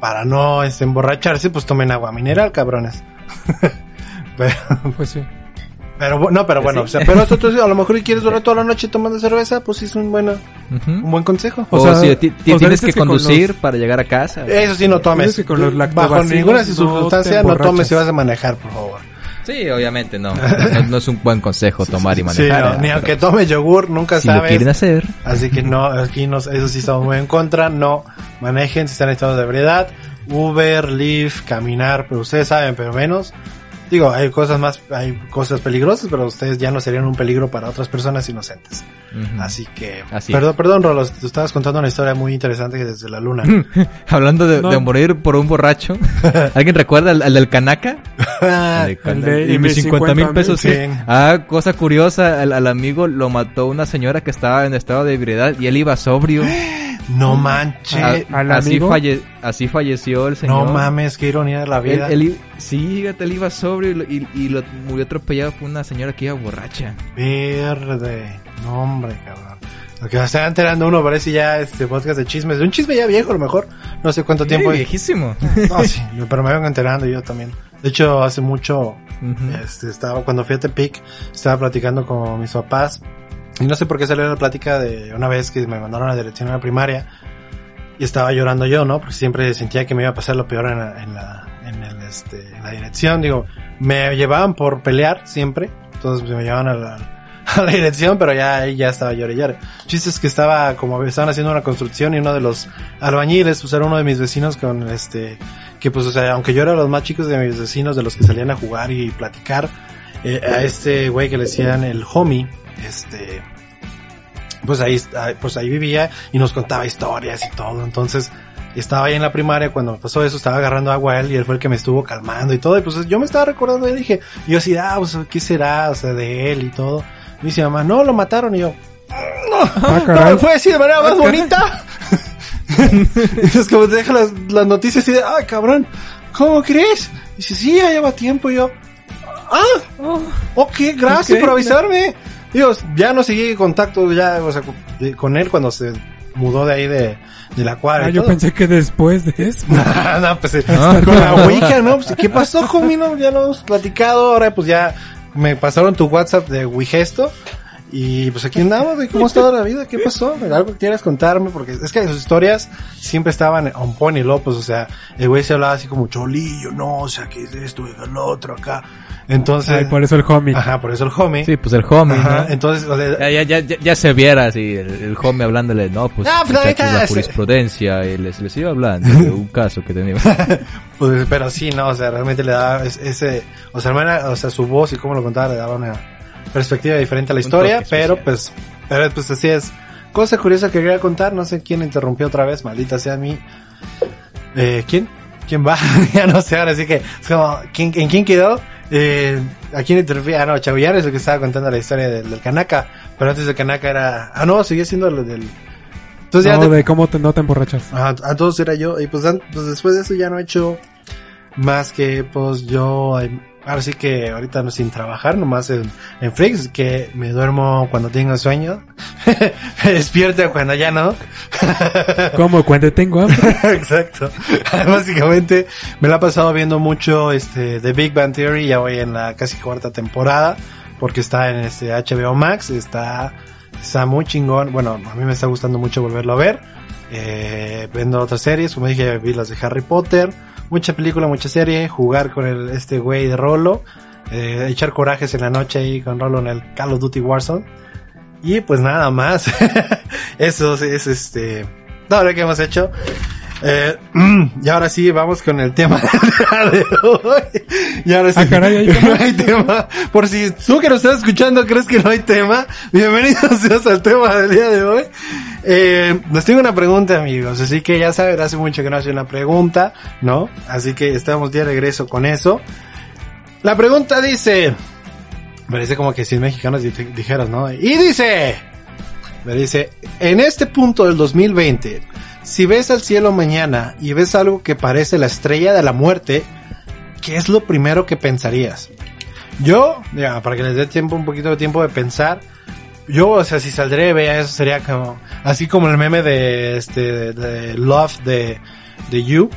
para no este, emborracharse, pues tomen agua mineral, cabrones. [LAUGHS] pero, Pues sí. Pero no, pero bueno, o sea, pero eso tú, a lo mejor si quieres [LAUGHS] durar toda la noche tomando cerveza, pues sí es un buen, un buen consejo. O, O sea, si o sea, tienes que que con conducir los- para llegar a casa. Eso sí, no tomes. Dices que con los Bajo ninguna no circunstancia no, tomes si vas a manejar, por favor. Sí, obviamente no. No, no es un buen consejo [LAUGHS] tomar y Sí, manejar. no, ni ¿eh? aunque tome yogur, nunca si lo sabes. quieren hacer. Así que no, aquí nos, eso sí estamos muy en contra. No manejen si están en estado de ebriedad. Uber, Lyft, caminar, pero ustedes saben, pero menos. Digo, hay cosas más, hay cosas peligrosas, pero ustedes ya no serían un peligro para otras personas inocentes. Así que, Así perdón, perdón, Rolos, te estabas contando una historia muy interesante que desde la luna. [LAUGHS] Hablando de, No. de morir por un borracho. [LAUGHS] ¿Alguien recuerda al, al del Canaca? [LAUGHS] El de- y y mis mis 50 mil 50,000, pesos. sí. Ah, cosa curiosa, al, al amigo lo mató una señora que estaba en estado de ebriedad y él iba sobrio. [GASPS] no manches. ¿Al así, falle- así falleció el señor. no mames, qué ironía de la vida. él sí, fíjate, él iba sobrio y, lo- y, y lo murió atropellado por una señora que iba borracha. Verde. No, hombre, cabrón. Lo que se está enterando uno parece ya este podcast de chismes. De un chisme ya viejo, a lo mejor. No sé cuánto tiempo. Sí, viejísimo. [LAUGHS] No, sí, pero me vengo enterando yo también. De hecho, hace mucho, este, estaba, cuando fui a Tepic, estaba platicando con mis papás. Y no sé por qué salió la plática de una vez que me mandaron a la dirección a la primaria. Y estaba llorando yo, ¿no? Porque siempre sentía que me iba a pasar lo peor en la, en la, en el, este, en la dirección. Digo, me llevaban por pelear siempre. Entonces me llevaban a la, [LAUGHS] a la dirección, pero ya ya estaba llorando. llore. Chiste que estaba, como estaban haciendo una construcción y uno de los albañiles, pues era uno de mis vecinos con este, que pues, o sea, aunque yo era los más chicos de mis vecinos, de los que salían a jugar y platicar, eh, a este güey que le decían el homie, este, pues ahí, ah, pues ahí vivía y nos contaba historias y todo. Entonces, estaba ahí en la primaria cuando me pasó eso, estaba agarrando agua a él y él fue el que me estuvo calmando y todo. Y pues yo me estaba recordando y dije, y yo así, ah, pues, ¿qué será? O sea, de él y todo. Y dice mamá, no, lo mataron y yo, Ah, no me fue decir de manera más Ah, caray. bonita. [LAUGHS] Entonces como te deja las, las noticias y de, ah, cabrón, ¿cómo crees? Dice, sí, ya lleva tiempo. Y yo, ah, ok, gracias por avisarme. Digo, ya no seguí contacto ya, o sea, con- él cuando se mudó de ahí de, de la cuadra. Ah, yo todo. pensé que después de eso. [LAUGHS] no, pues eh, con la Ouija, ¿no? Pues, ¿Qué pasó, homie? No, ya lo hemos platicado. Ahora, pues ya me pasaron tu WhatsApp de Wigesto. Y pues aquí andamos, güey. ¿Cómo ha estado la vida? ¿Qué pasó? ¿Algo que quieras contarme? Porque es que sus historias siempre estaban on point y lopos. O sea, el güey se hablaba así como cholillo, no, o sea, que es esto y el otro acá. Entonces, Ay, por eso el homie. ajá, por eso el homie. Sí, pues el homie, Ajá, ¿no? entonces, o sea, Ya, ya, ya, ya se viera así el, el homie hablándole, no, pues, Ah, pues, la muchachos, neta, la es- jurisprudencia, y les, les iba hablando de un caso que teníamos. [LAUGHS] Pues, pero sí, no, o sea, realmente le daba es- ese, o sea, hermana, o sea, su voz y cómo lo contaba le daba una perspectiva diferente a la historia, pero pues, pero pues así es. Cosa curiosa que quería contar, no sé quién interrumpió otra vez, maldita sea mi, eh, ¿quién? ¿Quién va? [LAUGHS] ya no sé, ahora sí que, es como, ¿quién, ¿en quién quedó? Eh, ¿a quién interrumpí? Ah, no, Chavillán es el que estaba contando la historia del, del Kanaka, pero antes del Kanaka era, ah, no, seguía siendo lo del, entonces ya no, te- de cómo te, no te emborrachas. Ajá, a todos era yo. Y pues, pues después de eso ya no he hecho más que pues yo, ay, ahora sí que ahorita no sin trabajar, nomás en, en Freaks, que me duermo cuando tengo sueño, [LAUGHS] me despierto cuando ya no. [LAUGHS] ¿Cómo? Cuando tengo hambre. [LAUGHS] Exacto. Básicamente me la he pasado viendo mucho este The Big Bang Theory, ya voy en la casi cuarta temporada, porque está en este HBO Max, está, está muy chingón. Bueno, a mí me está gustando mucho volverlo a ver. Eh, viendo otras series, como dije, vi las de Harry Potter, mucha película, mucha serie, jugar con el, este güey de Rolo, eh, echar corajes en la noche ahí con Rolo en el Call of Duty Warzone. Y pues nada más. [LAUGHS] Eso es este, todo lo que hemos hecho. Eh, [CLEARS THROAT] y ahora sí, vamos con el tema [LAUGHS] de hoy. Y ahora sí, Ah, [LAUGHS] no hay tema. Por si tú que nos estás escuchando crees que no hay tema, bienvenidos seas al tema del día de hoy. Eh, les tengo una pregunta, amigos. Así que ya saben, hace mucho que no hace una pregunta, ¿no? Así que estamos de regreso con eso. La pregunta dice, parece como que si mexicanos di- dijeras, ¿no? Y dice, me dice, en este punto del 2020, si ves al cielo mañana y ves algo que parece la estrella de la muerte, ¿qué es lo primero que pensarías? Yo, ya, para que les dé tiempo, un poquito de tiempo de pensar, yo, o sea, si saldré, vea eso, sería como, así como el meme de, este, de Love de, de You.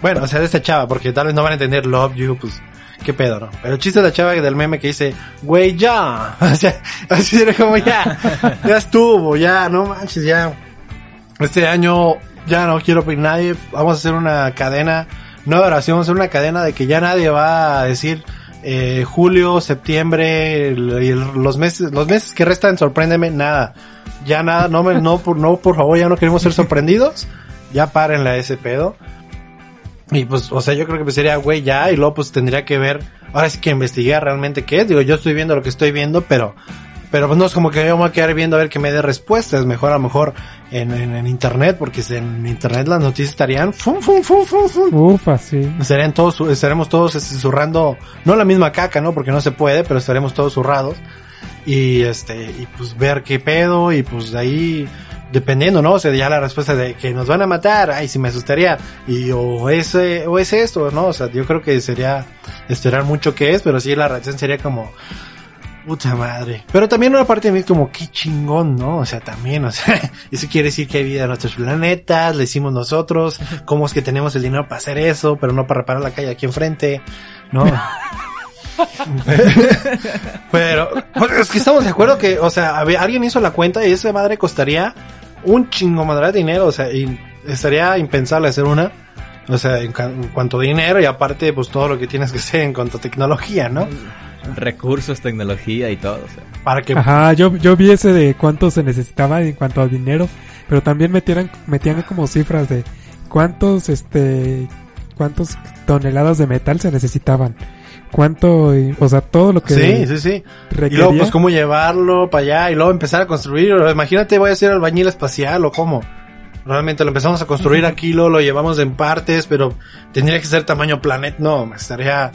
Bueno, o sea, de esta chava, porque tal vez no van a entender Love You, pues, qué pedo, ¿no? Pero el chiste de la chava del meme que dice, güey, ya. [LAUGHS] O sea, así era como ya, ya estuvo, ya, no manches, ya. Este año ya no quiero pedir nadie, vamos a hacer una cadena, no de oración, vamos a hacer una cadena de que ya nadie va a decir, eh, julio, septiembre, los meses, los meses que restan, sorpréndeme, nada. Ya nada, no me, no, por, no, por favor, ya no queremos ser sorprendidos. Ya párenle a ese pedo. Y pues, o sea, yo creo que pues sería, güey, ya, y luego pues tendría que ver, ahora sí que investigar realmente qué es. Digo, yo estoy viendo lo que estoy viendo, pero, pero pues no es como que yo me voy a quedar viendo a ver que me dé respuestas. Mejor a lo mejor en, en, en internet, porque si en internet las noticias estarían, fum, fum, fum, fum, fum. Ufa, sí. Estarían todos, estaremos todos este, zurrando, no la misma caca, ¿no? Porque no se puede, pero estaremos todos zurrados. Y este, y pues ver qué pedo, y pues de ahí, dependiendo, ¿no? O sea, ya la respuesta de que nos van a matar, ay, si me asustaría. Y o es, o es esto, ¿no? O sea, yo creo que sería esperar mucho que es, pero sí la reacción sería como, puta madre. Pero también una parte de mí es como, qué chingón, ¿no? O sea, también, o sea, [LAUGHS] eso quiere decir que hay vida en otros planetas, le hicimos nosotros, cómo es que tenemos el dinero para hacer eso, pero no para reparar la calle aquí enfrente, ¿no? [LAUGHS] pero, pues, es que estamos de acuerdo que, o sea, alguien hizo la cuenta y esa madre costaría un chingo madre de dinero, o sea, y estaría impensable hacer una. O sea, en cuanto a dinero y aparte, pues todo lo que tienes que hacer en cuanto a tecnología, ¿no? Recursos, tecnología y todo. o sea. Para que Ajá, yo, yo vi ese de cuánto se necesitaba en cuanto a dinero, pero también metieran, metían como cifras de cuántos, este, cuántos toneladas de metal se necesitaban. Cuánto, y- o sea, todo lo que Sí, sí, sí. Y luego, pues, cómo llevarlo para allá y luego empezar a construir. Imagínate, voy a hacer albañil espacial o cómo. Realmente lo empezamos a construir aquí, luego lo llevamos en partes, pero tendría que ser tamaño planeta. No, me estaría...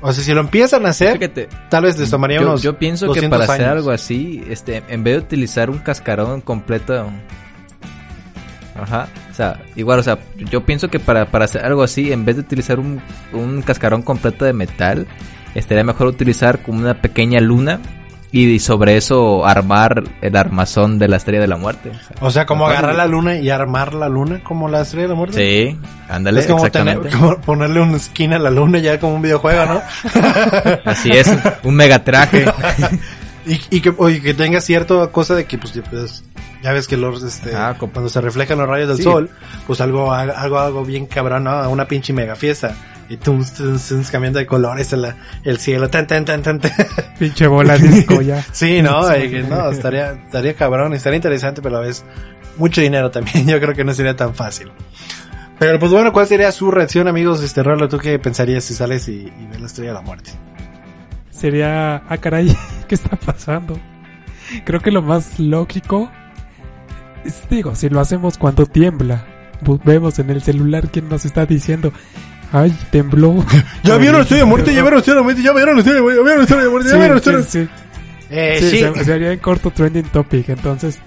O sea, si lo empiezan a hacer, Fíjate, tal vez les tomaría yo, unos yo pienso que 200 para hacer algo así, este, en vez de utilizar un cascarón completo, Ajá. O sea, igual, o sea, yo pienso que para, para hacer algo así, en vez de utilizar un, un cascarón completo de metal, estaría mejor utilizar como una pequeña luna y sobre eso armar el armazón de la estrella de la muerte. O sea, como agarrar la luna y armar la luna como la estrella de la muerte. Sí, ándale, Es como, tener- exactamente. como ponerle un skin a la luna ya como un videojuego, ¿no? [LAUGHS] Así es, un mega traje. [LAUGHS] y, y que, oye, que tenga cierta cosa de que, pues, ya, pues, ya ves que los, este, Ah, como- cuando se reflejan los rayos del Sí. sol, pues algo, algo, algo bien cabrón, ¿no? Una pinche mega fiesta. Y tú, tú, tú, cambiando de colores el, el cielo, tan, tan, tan, tan, tan. [LAUGHS] Pinche bola disco [LAUGHS] ya. Sí, no, Eh, estaría, estaría cabrón, estaría interesante, pero a la vez mucho dinero también. [LAUGHS] Yo creo que no sería tan fácil. Pero pues bueno, ¿cuál sería su reacción, amigos? Este Rolo, ¿tú qué pensarías si sales y, y ves la estrella de la muerte? Sería, ah caray, ¿qué está pasando? Creo que lo más lógico es, digo, si lo hacemos cuando tiembla, vemos en el celular quién nos está diciendo, ay, tembló. [LAUGHS] Ya vieron la estrella de muerte, ya vieron la estrella de muerte, ya vieron la de muerte, ya vieron la estrella de muerte, ya vieron la sí, estrella. sí. Eh, Sí, sí. se- sería en corto trending topic, entonces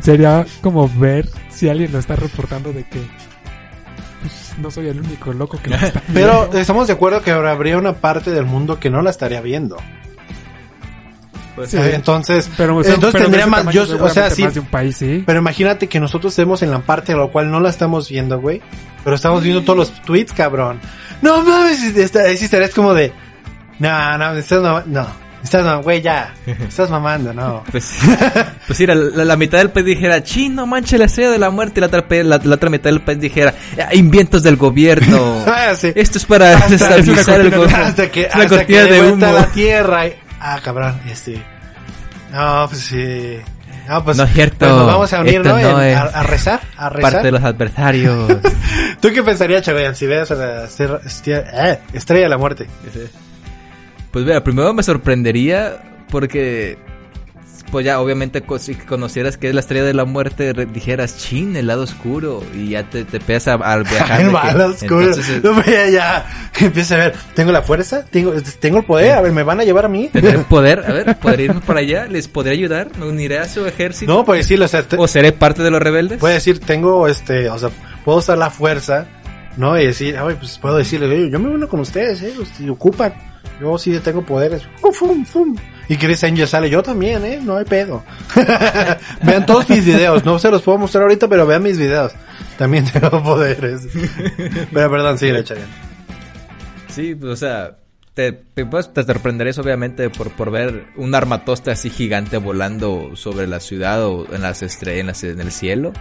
sería como ver si alguien lo está reportando de que pues, no soy el único loco que lo está [LAUGHS] Pero viendo. estamos de acuerdo que habrá- habría una parte del mundo que no la estaría viendo. Pues, Sí. Entonces, Pero, o sea, entonces pero tendría más, yo, o sea, sí, más de un país, sí. Pero imagínate que nosotros estemos en la parte a la cual no la estamos viendo, güey. Pero estamos viendo todos los tweets, cabrón. No mames, estarías como de... No, no, estás no, no. Estás no, güey, ya. [LAUGHS] Estás mamando, no. [LAUGHS] Pues, pues mira, la, la mitad del país dijera, chino, manche la estrella de la muerte, y la otra, la, la otra mitad del país dijera, "Ah, inventos del gobierno. [LAUGHS] Ah, sí. Esto es para Hasta- desestabilizar el gobierno. Hasta que, hasta que cortina de vuelta humo. a la tierra. Ah, cabrón, este... No, pues sí. No, pues, No es cierto. pues nos vamos a unir, ¿no? no En- es a, a rezar, a rezar. Parte de los adversarios. [LAUGHS] ¿Tú qué pensarías, Chagoyan, si veas a la estrella, eh, estrella de la muerte? Pues mira, primero me sorprendería porque, pues ya obviamente si conocieras que es la estrella de la muerte, dijeras, chin, el lado oscuro, y ya te, te pegas a- al viajar. [LAUGHS] Que- malo oscuro. entonces, No, pero ya, ya. [LAUGHS] Empieza a ver, tengo la fuerza, tengo, tengo el poder, a ver, ¿me van a llevar a mí? Tener [LAUGHS] poder, a ver, podré irme para allá, les podré ayudar, me uniré a su ejército, No, pues decirlo, o sea, te- o seré parte de los rebeldes. puede decir, tengo este, o sea, puedo usar la fuerza, ¿no? Y decir, ay, pues puedo decirle, "Oye, yo me uno con ustedes, eh, pues, si ocupan, yo sí tengo poderes, fum, fum. Y Chris Angel sale, yo también, eh, no hay pedo. [LAUGHS] vean todos mis videos, no se los puedo mostrar ahorita, pero vean mis videos. También [LAUGHS] tengo poderes. pero perdón, sí, le echarían. Sí, pues, o sea, te, te, pues, te sorprenderías obviamente por, por ver un armatoste así gigante volando sobre la ciudad o en las estrellas, en el cielo.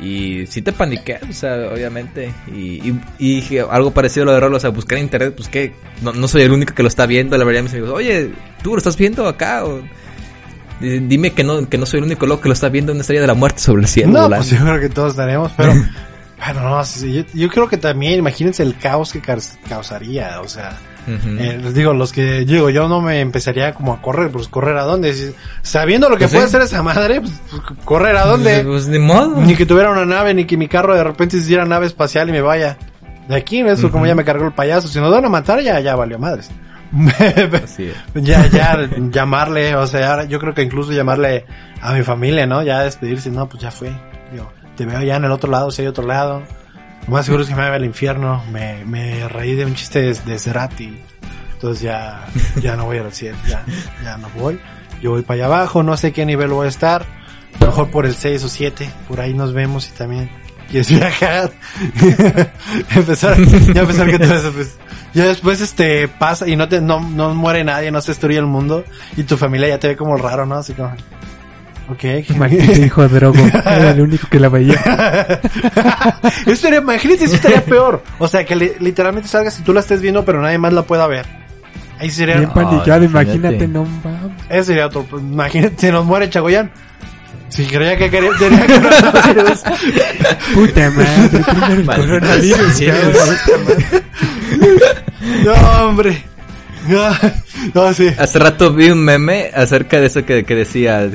Y sí te paniqueas, o sea, obviamente. Y, y, y dije algo parecido a lo de Rolo, o sea, buscar en internet, pues que no, no soy el único que lo está viendo. La verdad, mis amigos, oye, ¿tú lo estás viendo acá? O, dime que no, que no soy el único loco que lo está viendo una estrella de la muerte sobre el cielo No, volando. pues yo creo que todos estaremos, pero... [LAUGHS] Bueno, no, sí, yo, yo creo que también, imagínense el caos que caus- causaría, o sea... Eh, les digo, los que, digo, yo no me empezaría como a correr, pues correr a dónde, Si- sabiendo lo que Pues sí. puede hacer esa madre, pues, pues, correr a dónde, Pues, ni modo. ni que tuviera una nave, ni que mi carro de repente se hiciera nave espacial y me vaya de aquí, eso como ya me cargó el payaso, si nos van a matar ya, ya valió madres. Así es. [LAUGHS] ya, ya, llamarle, o sea, yo creo que incluso llamarle a mi familia, ¿no? Ya despedirse, no, pues ya fue. Digo, te veo ya en el otro lado, si hay otro lado. Más seguro es que me vaya al infierno. Me, me reí de un chiste de, de Cerati. Entonces ya, ya no voy al cielo, ya, ya no voy. Yo voy para allá abajo, no sé qué nivel voy a estar. A lo mejor por el 6 o 7, por ahí nos vemos y también quieres viajar. [LAUGHS] empezar, ya empezar que todo eso, pues, ya después este pasa y no te, no, no muere nadie, no se destruye el mundo y tu familia ya te ve como raro, ¿no? Así como, ok. [LAUGHS] Maldito hijo de drogo. Era el único que la veía. [LAUGHS] Eso estaría, imagínate, si estaría peor. O sea, que li- literalmente salgas y tú la estés viendo, pero nadie más la pueda ver. Ahí sería, Bien paniqueado, imagínate. no mames. ese sería otro, pues, imagínate, se nos muere Chagoyán. Si creía que quería, tenía coronavirus. [LAUGHS] Puta madre, primero el coronavirus. No, hombre. [LAUGHS] No, sí. Hace rato vi un meme acerca de eso que, que decía,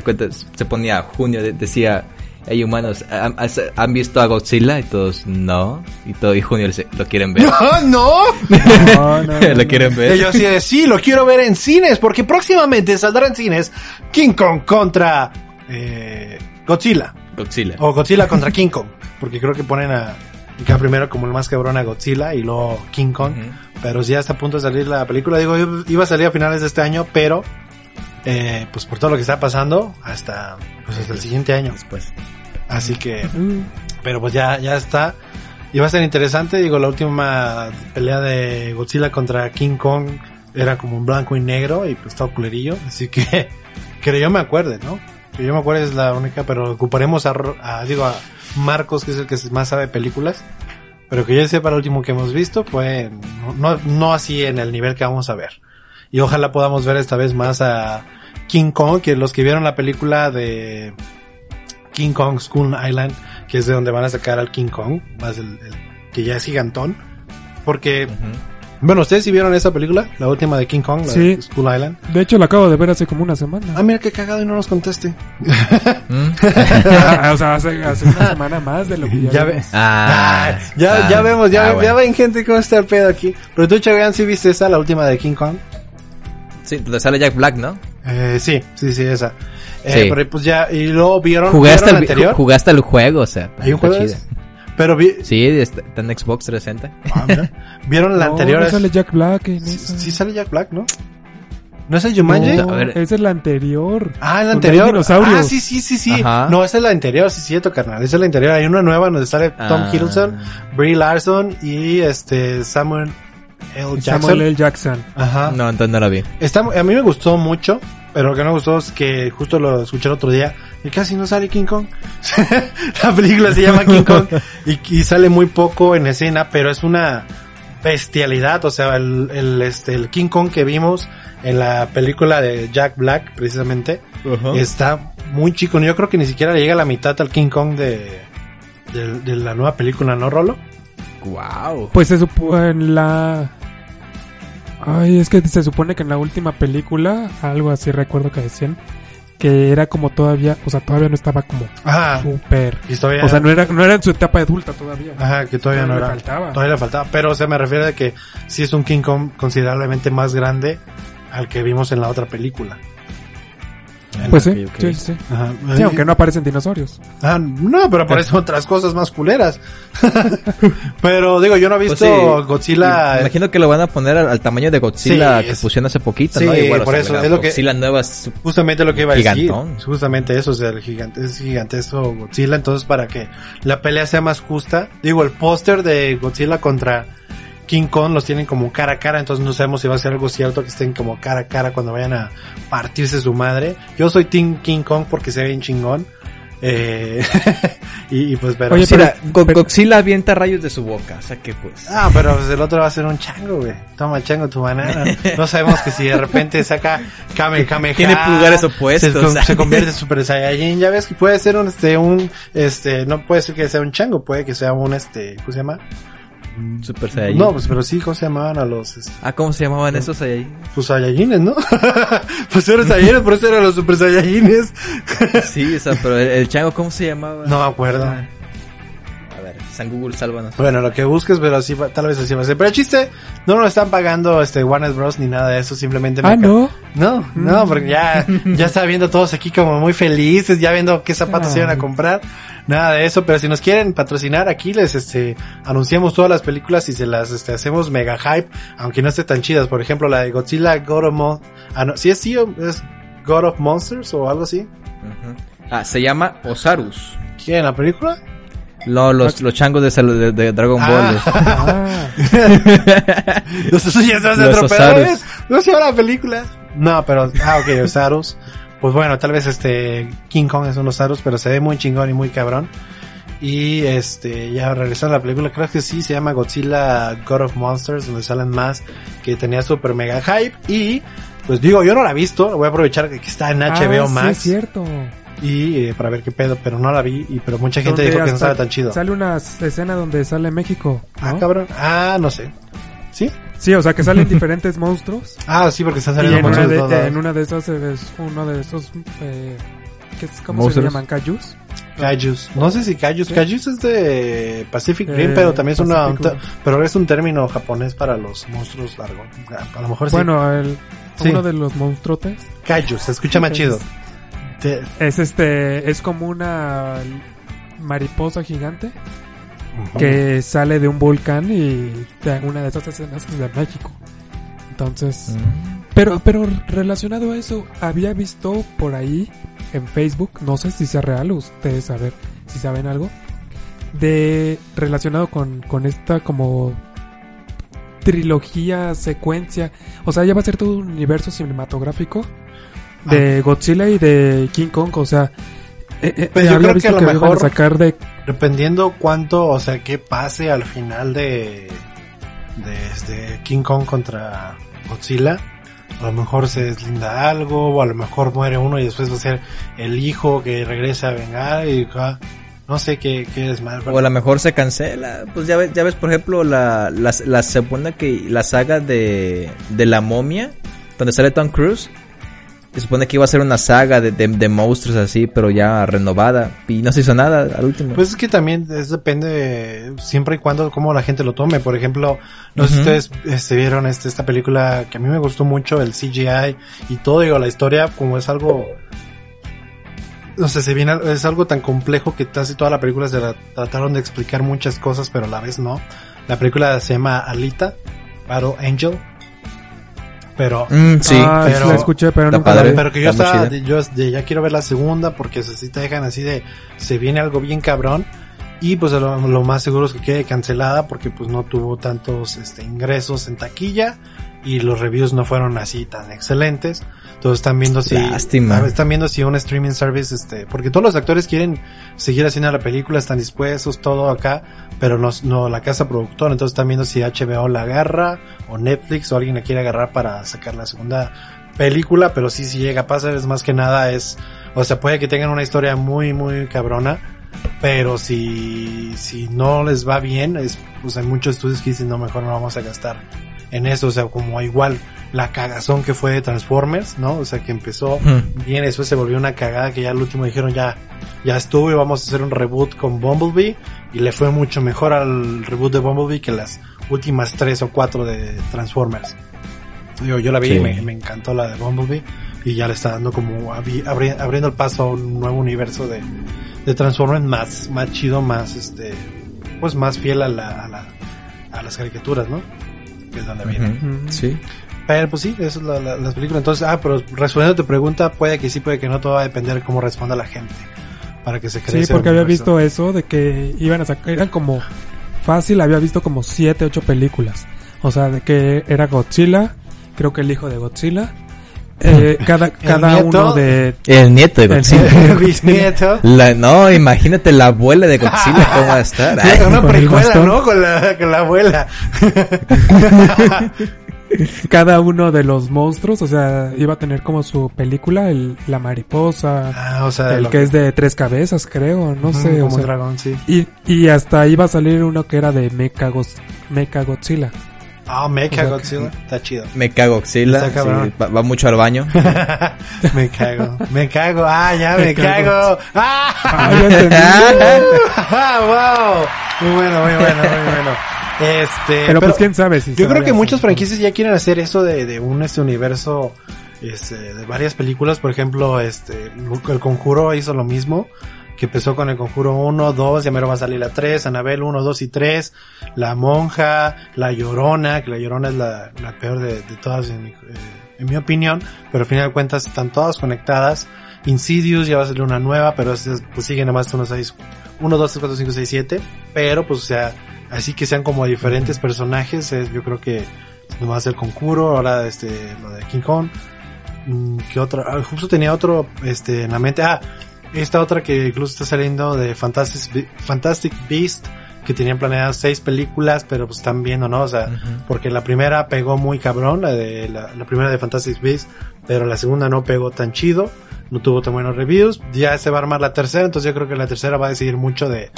se ponía junio, de- decía, hey humanos, ¿han, han visto a Godzilla? Y todos, no. Y todo, y junio dice, ¿lo quieren ver? [LAUGHS] No, no. No, no, [LAUGHS] no, ¿Lo quieren Y ver? yo así de, sí, lo quiero ver en cines, porque próximamente saldrá en cines King Kong contra eh, Godzilla. Godzilla. O Godzilla contra King Kong. Porque creo que ponen a, acá primero como el más cabrón a Godzilla y luego King Kong. Ujú. Pero ya está a punto de salir la película. Digo, iba a salir a finales de este año, pero, eh, pues por todo lo que está pasando, hasta, pues hasta el siguiente año. Después. Así que, pero pues ya, ya está. Y va a ser interesante, digo, la última pelea de Godzilla contra King Kong era como en blanco y negro y pues todo culerillo. Así que, [LAUGHS] que yo me acuerde, ¿no? Que yo me acuerde es la única, pero ocuparemos a, a, digo, a Marcos, que es el que más sabe películas. Pero que yo sepa, el último que hemos visto fue, no, así en el nivel que vamos a ver. Y ojalá podamos ver esta vez más a King Kong, que los que vieron la película de King Kong School Island, que es de donde van a sacar al King Kong, más el, que ya es gigantón. Porque. Bueno, ¿ustedes sí vieron esa película? La última de King Kong, la Sí. de School Island. De hecho, lo acabo de ver hace como una semana. Ah, mira qué cagado y no nos conteste. Mm. [LAUGHS] [LAUGHS] O sea, hace, hace una semana más de lo que ya, Ya vimos. ves. Ah, [LAUGHS] Ah, ya, ah, ya vemos, ya, ah, ya bueno. ven gente cómo está el pedo aquí. Pero tú, Chagan, ¿sí viste esa, la última de King Kong? Sí, donde sale Jack Black, ¿no? Eh, sí, sí, sí, esa. Eh, Sí. pero pues ya, y luego vieron, Jugaste ¿vieron el, la anterior. jugaste el juego, o sea. ¿Hay un juego? Pero vi, Sí, está, en Xbox 360. ah, mira. [LAUGHS] vieron la No, anterior. no es- sale Jack Black en sí, esa. sí sale Jack Black, ¿no? ¿No es el Jumanji? No, A ver. esa es la anterior. Ah, Donde anterior. Ah, sí, sí, sí, sí. Ajá. No, esa es la anterior, sí, cierto, carnal. Esa es la anterior. Hay una nueva donde sale Tom Ah. Hiddleston, Brie Larson y este Samuel L. Jackson. Samuel L. Jackson. Ajá. No, entonces no la vi. Está, a mí me gustó mucho, pero lo que no me gustó es que justo lo escuché el otro día y casi no sale King Kong. [LAUGHS] la película se llama King Kong [LAUGHS] y, y sale muy poco en escena, pero es una bestialidad, o sea, el, el, este, el King Kong que vimos en la película de Jack Black, precisamente, está muy chico. Yo creo que ni siquiera le llega a la mitad al King Kong de, de, de la nueva película, ¿no, Rolo? Wow. Pues supone en la... Ay, es que se supone que en la última película, algo así recuerdo que decían, que era como todavía, o sea, todavía no estaba como súper... Todavía- O sea, no era, no era en su etapa adulta todavía. Ajá, que todavía no le era. faltaba. Todavía le faltaba. Pero, o sea, me refiero a que sí es un King Kong considerablemente más grande al que vimos en la otra película. Pues sí, sí, sí. Ajá. Sí, aunque no aparecen dinosaurios. Ah, no, pero aparecen otras cosas más culeras. [LAUGHS] pero, digo, yo no he Pues visto sí, Godzilla. Me imagino que lo van a poner al, al tamaño de Godzilla Sí, que es- pusieron hace poquito, Sí, ¿no? Igual, o por sea, eso, la es lo que- Godzilla nueva es Justamente lo que iba a decir. Gigantón. Justamente eso, o sea, el gigante, es gigantesco Godzilla. Entonces, para que la pelea sea más justa, digo, el póster de Godzilla contra King Kong los tienen como cara a cara, entonces no sabemos si va a ser algo cierto que estén como cara a cara cuando vayan a partirse su madre. Yo soy Team King Kong porque se ve bien chingón. Eh, [LAUGHS] y, y pues, pero... Oye, pero- la- Go- Godzilla avienta rayos de su boca, o sea que pues... Ah, pero pues el otro va a ser un chango, güey. Toma chango tu banana. No sabemos que si de repente saca Kame Kame [LAUGHS] Tiene pulgares opuestos. Se, se convierte en Super Saiyajin. Ya ves que puede ser un, este, un, este, no puede ser que sea un chango, puede que sea un, este, ¿cómo se llama? Super Saiyajin. No, pues, pero sí, ¿cómo se llamaban a los, este, Ah, ¿cómo se llamaban esos ahí? pues Saiyajines, ¿no? [LAUGHS] pues eran Saiyajines, por eso eran los Super Saiyajines. Sí, o sea, pero el, el chango, ¿cómo se llamaba? no me acuerdo. A ver, San Google, sálvanos. Bueno, lo que busques, pero así va- tal vez así va a ser. Pero el chiste, no nos están pagando este Warner Bros. ni nada de eso, simplemente me Ah, no. No, no, porque ya, ya está viendo todos aquí como muy felices, ya viendo qué zapatos se iban a comprar. Nada de eso, pero si nos quieren patrocinar aquí les este anunciamos todas las películas y se las este hacemos mega hype, aunque no esté tan chidas. Por ejemplo, la de Godzilla God of Mon ah, no, sí es sí o es God of Monsters o algo así. Ah, se llama Osarus. ¿Quién la película? No, los, los changos de, de, de Dragon Ball. Ah. [LAUGHS] Ah, Los Los. Osarus. No se la película. No, pero, ah, ok, Osarus. Pues bueno, tal vez este King Kong es un Osarus, pero se ve muy chingón y muy cabrón. Y este, ya regresando a la película, creo que sí, se llama Godzilla God of Monsters, donde salen más, que tenía super mega hype. Y, pues digo, yo no la he visto, voy a aprovechar que está en HBO ah, sí, Max. es cierto. Y eh, para ver qué pedo, pero no la vi, y, pero mucha gente dijo que no estaba tan chido. Sale una escena donde sale México. ¿no? Ah, cabrón. Ah, no sé. ¿Sí? Sí, o sea que salen diferentes [LAUGHS] monstruos. Ah, sí, porque están y saliendo en una, muchos de, en una de esas es uno de esos. Eh, ¿qué es- ¿Cómo se ¿Monstruos? llaman? ¿Cayus? Kaijus. No sé si Kaijus. Sí. Kaijus es de Pacific Eh, Rim, pero también es una, un pero es un término japonés para los monstruos largos. A lo mejor sí. Bueno, el, Sí. uno de los monstruotes. Se escucha más chido. Te- Es este, es como una mariposa gigante que sale de un volcán y una de esas escenas es de México. Entonces, pero, pero relacionado a eso, había visto por ahí en Facebook, no sé si sea real, ustedes saber si saben algo, de relacionado con, con esta como trilogía, secuencia, o sea, ya va a ser todo un universo cinematográfico de Godzilla y de King Kong, o sea, eh, eh, Pues yo había creo que a lo mejor- sacar de Dependiendo cuánto, o sea, qué pase al final de, de este King Kong contra Godzilla. A lo mejor se deslinda algo, o a lo mejor muere uno y después va a ser el hijo que regresa a vengar y ah, no sé qué, qué es mal. O a lo mejor se cancela. Pues ya ves, ya ves por ejemplo, la, la, la segunda que, la saga de, de la momia, donde sale Tom Cruise. Se supone que iba a ser una saga de, de, de monstruos así, pero ya renovada. Y no se hizo nada al último. Pues es que también es depende de siempre y cuando cómo la gente lo tome. Por ejemplo, no sé si ustedes este, vieron este, esta película que a mí me gustó mucho, el CGI y todo, digo, la historia como es algo, no sé, se viene, es algo tan complejo que casi toda la película se la trataron de explicar muchas cosas, pero a la vez no. La película se llama Alita, Battle Angel, pero Mm, sí. Ah, pero- la escuché, pero padre. pero que yo estaba, yo de- ya quiero ver la segunda porque se, sí te dejan así de, se viene algo bien cabrón. Y pues lo, lo más seguro es que quede cancelada porque pues no tuvo tantos este, ingresos en taquilla y los reviews no fueron así tan excelentes. Entonces están viendo si, están viendo si un streaming service, este, porque todos los actores quieren seguir haciendo la película, están dispuestos, todo acá, pero no, no la casa productora, entonces están viendo si HBO la agarra o Netflix o alguien la quiere agarrar para sacar la segunda película, pero sí, si llega a pasar. Es más que nada es, o sea, puede que tengan una historia muy, muy cabrona, pero si, si no les va bien, es, pues hay muchos estudios que dicen, no, mejor no vamos a gastar en eso, o sea, como igual la cagazón que fue de Transformers, ¿no? O sea, que empezó bien, después se volvió una cagada que ya al último dijeron ya, ya estuvo y vamos a hacer un reboot con Bumblebee y le fue mucho mejor al reboot de Bumblebee que las últimas tres o cuatro de Transformers. Digo, yo la vi Sí. y me, me encantó la de Bumblebee y ya le está dando como abri- abri- abriendo el paso a un nuevo universo de, de Transformers más, más chido, más este, pues más fiel a la, a la, a las caricaturas, ¿no? Que es donde viene. Sí. Pero pues sí, eso es la, la- las películas. Entonces, ah, pero respondiendo a tu pregunta, puede que sí, puede que no, todo va a depender de cómo responda la gente. Para que se cree. Sí, ese porque había visto eso de que iban a sacar, eran como fácil, había visto como siete, ocho películas. O sea, de que era Godzilla, creo que el hijo de Godzilla, eh, [LAUGHS] cada, cada nieto. uno de, El nieto de Godzilla. El [LAUGHS] bisnieto. La, no, imagínate la abuela de Godzilla cómo va a estar. Ay, Una precuela. ¿no? Con la, con la abuela. [LAUGHS] cada uno de los monstruos, o sea, iba a tener como su película, el, la mariposa, Ah, o sea, el lo que es de tres cabezas, creo, no sé, o como un sea, dragón, sí. y, y hasta iba a salir uno que era de Mecha, Mecha Godzilla. Ah, Mecha O sea, Godzilla. Está chido. Me cago Godzilla. Sí, va, va mucho al baño. [LAUGHS] me cago. Me cago. Ah, ya me, Me cago. cago. Ah, [LAUGHS] Ah, wow. Muy bueno, muy bueno, muy bueno. Este, pero, pues quién sabe si Yo creo que a muchas franquicias ya quieren hacer eso de, de un este universo este, de varias películas. Por ejemplo, este, el Conjuro hizo lo mismo. Que empezó con el Conjuro 1, 2, ya mero va a salir la 3, Anabel 1, 2 y 3, La Monja, La Llorona, que La Llorona es la, la peor de, de todas en mi, eh, en mi opinión, pero al final de cuentas están todas conectadas. Insidious ya va a salir una nueva, pero es- es- pues sigue nomás unos 6, 1, 2, 3, 4, 5, 6, 7, pero pues o sea, así que sean como diferentes personajes, eh, yo creo que nomás el Conjuro, ahora este, lo de King Kong, Mm, ¿qué otra? Ah, justo tenía otro, este, en la mente, ah, esta otra que incluso está saliendo de Fantastic, Be- Fantastic Beast, que tenían planeadas seis películas, pero pues están viendo, ¿no? O sea, porque la primera pegó muy cabrón, la de, la, la primera de Fantastic Beast, pero la segunda no pegó tan chido, no tuvo tan buenos reviews, ya se va a armar la tercera, entonces yo creo que la tercera va a decidir mucho de,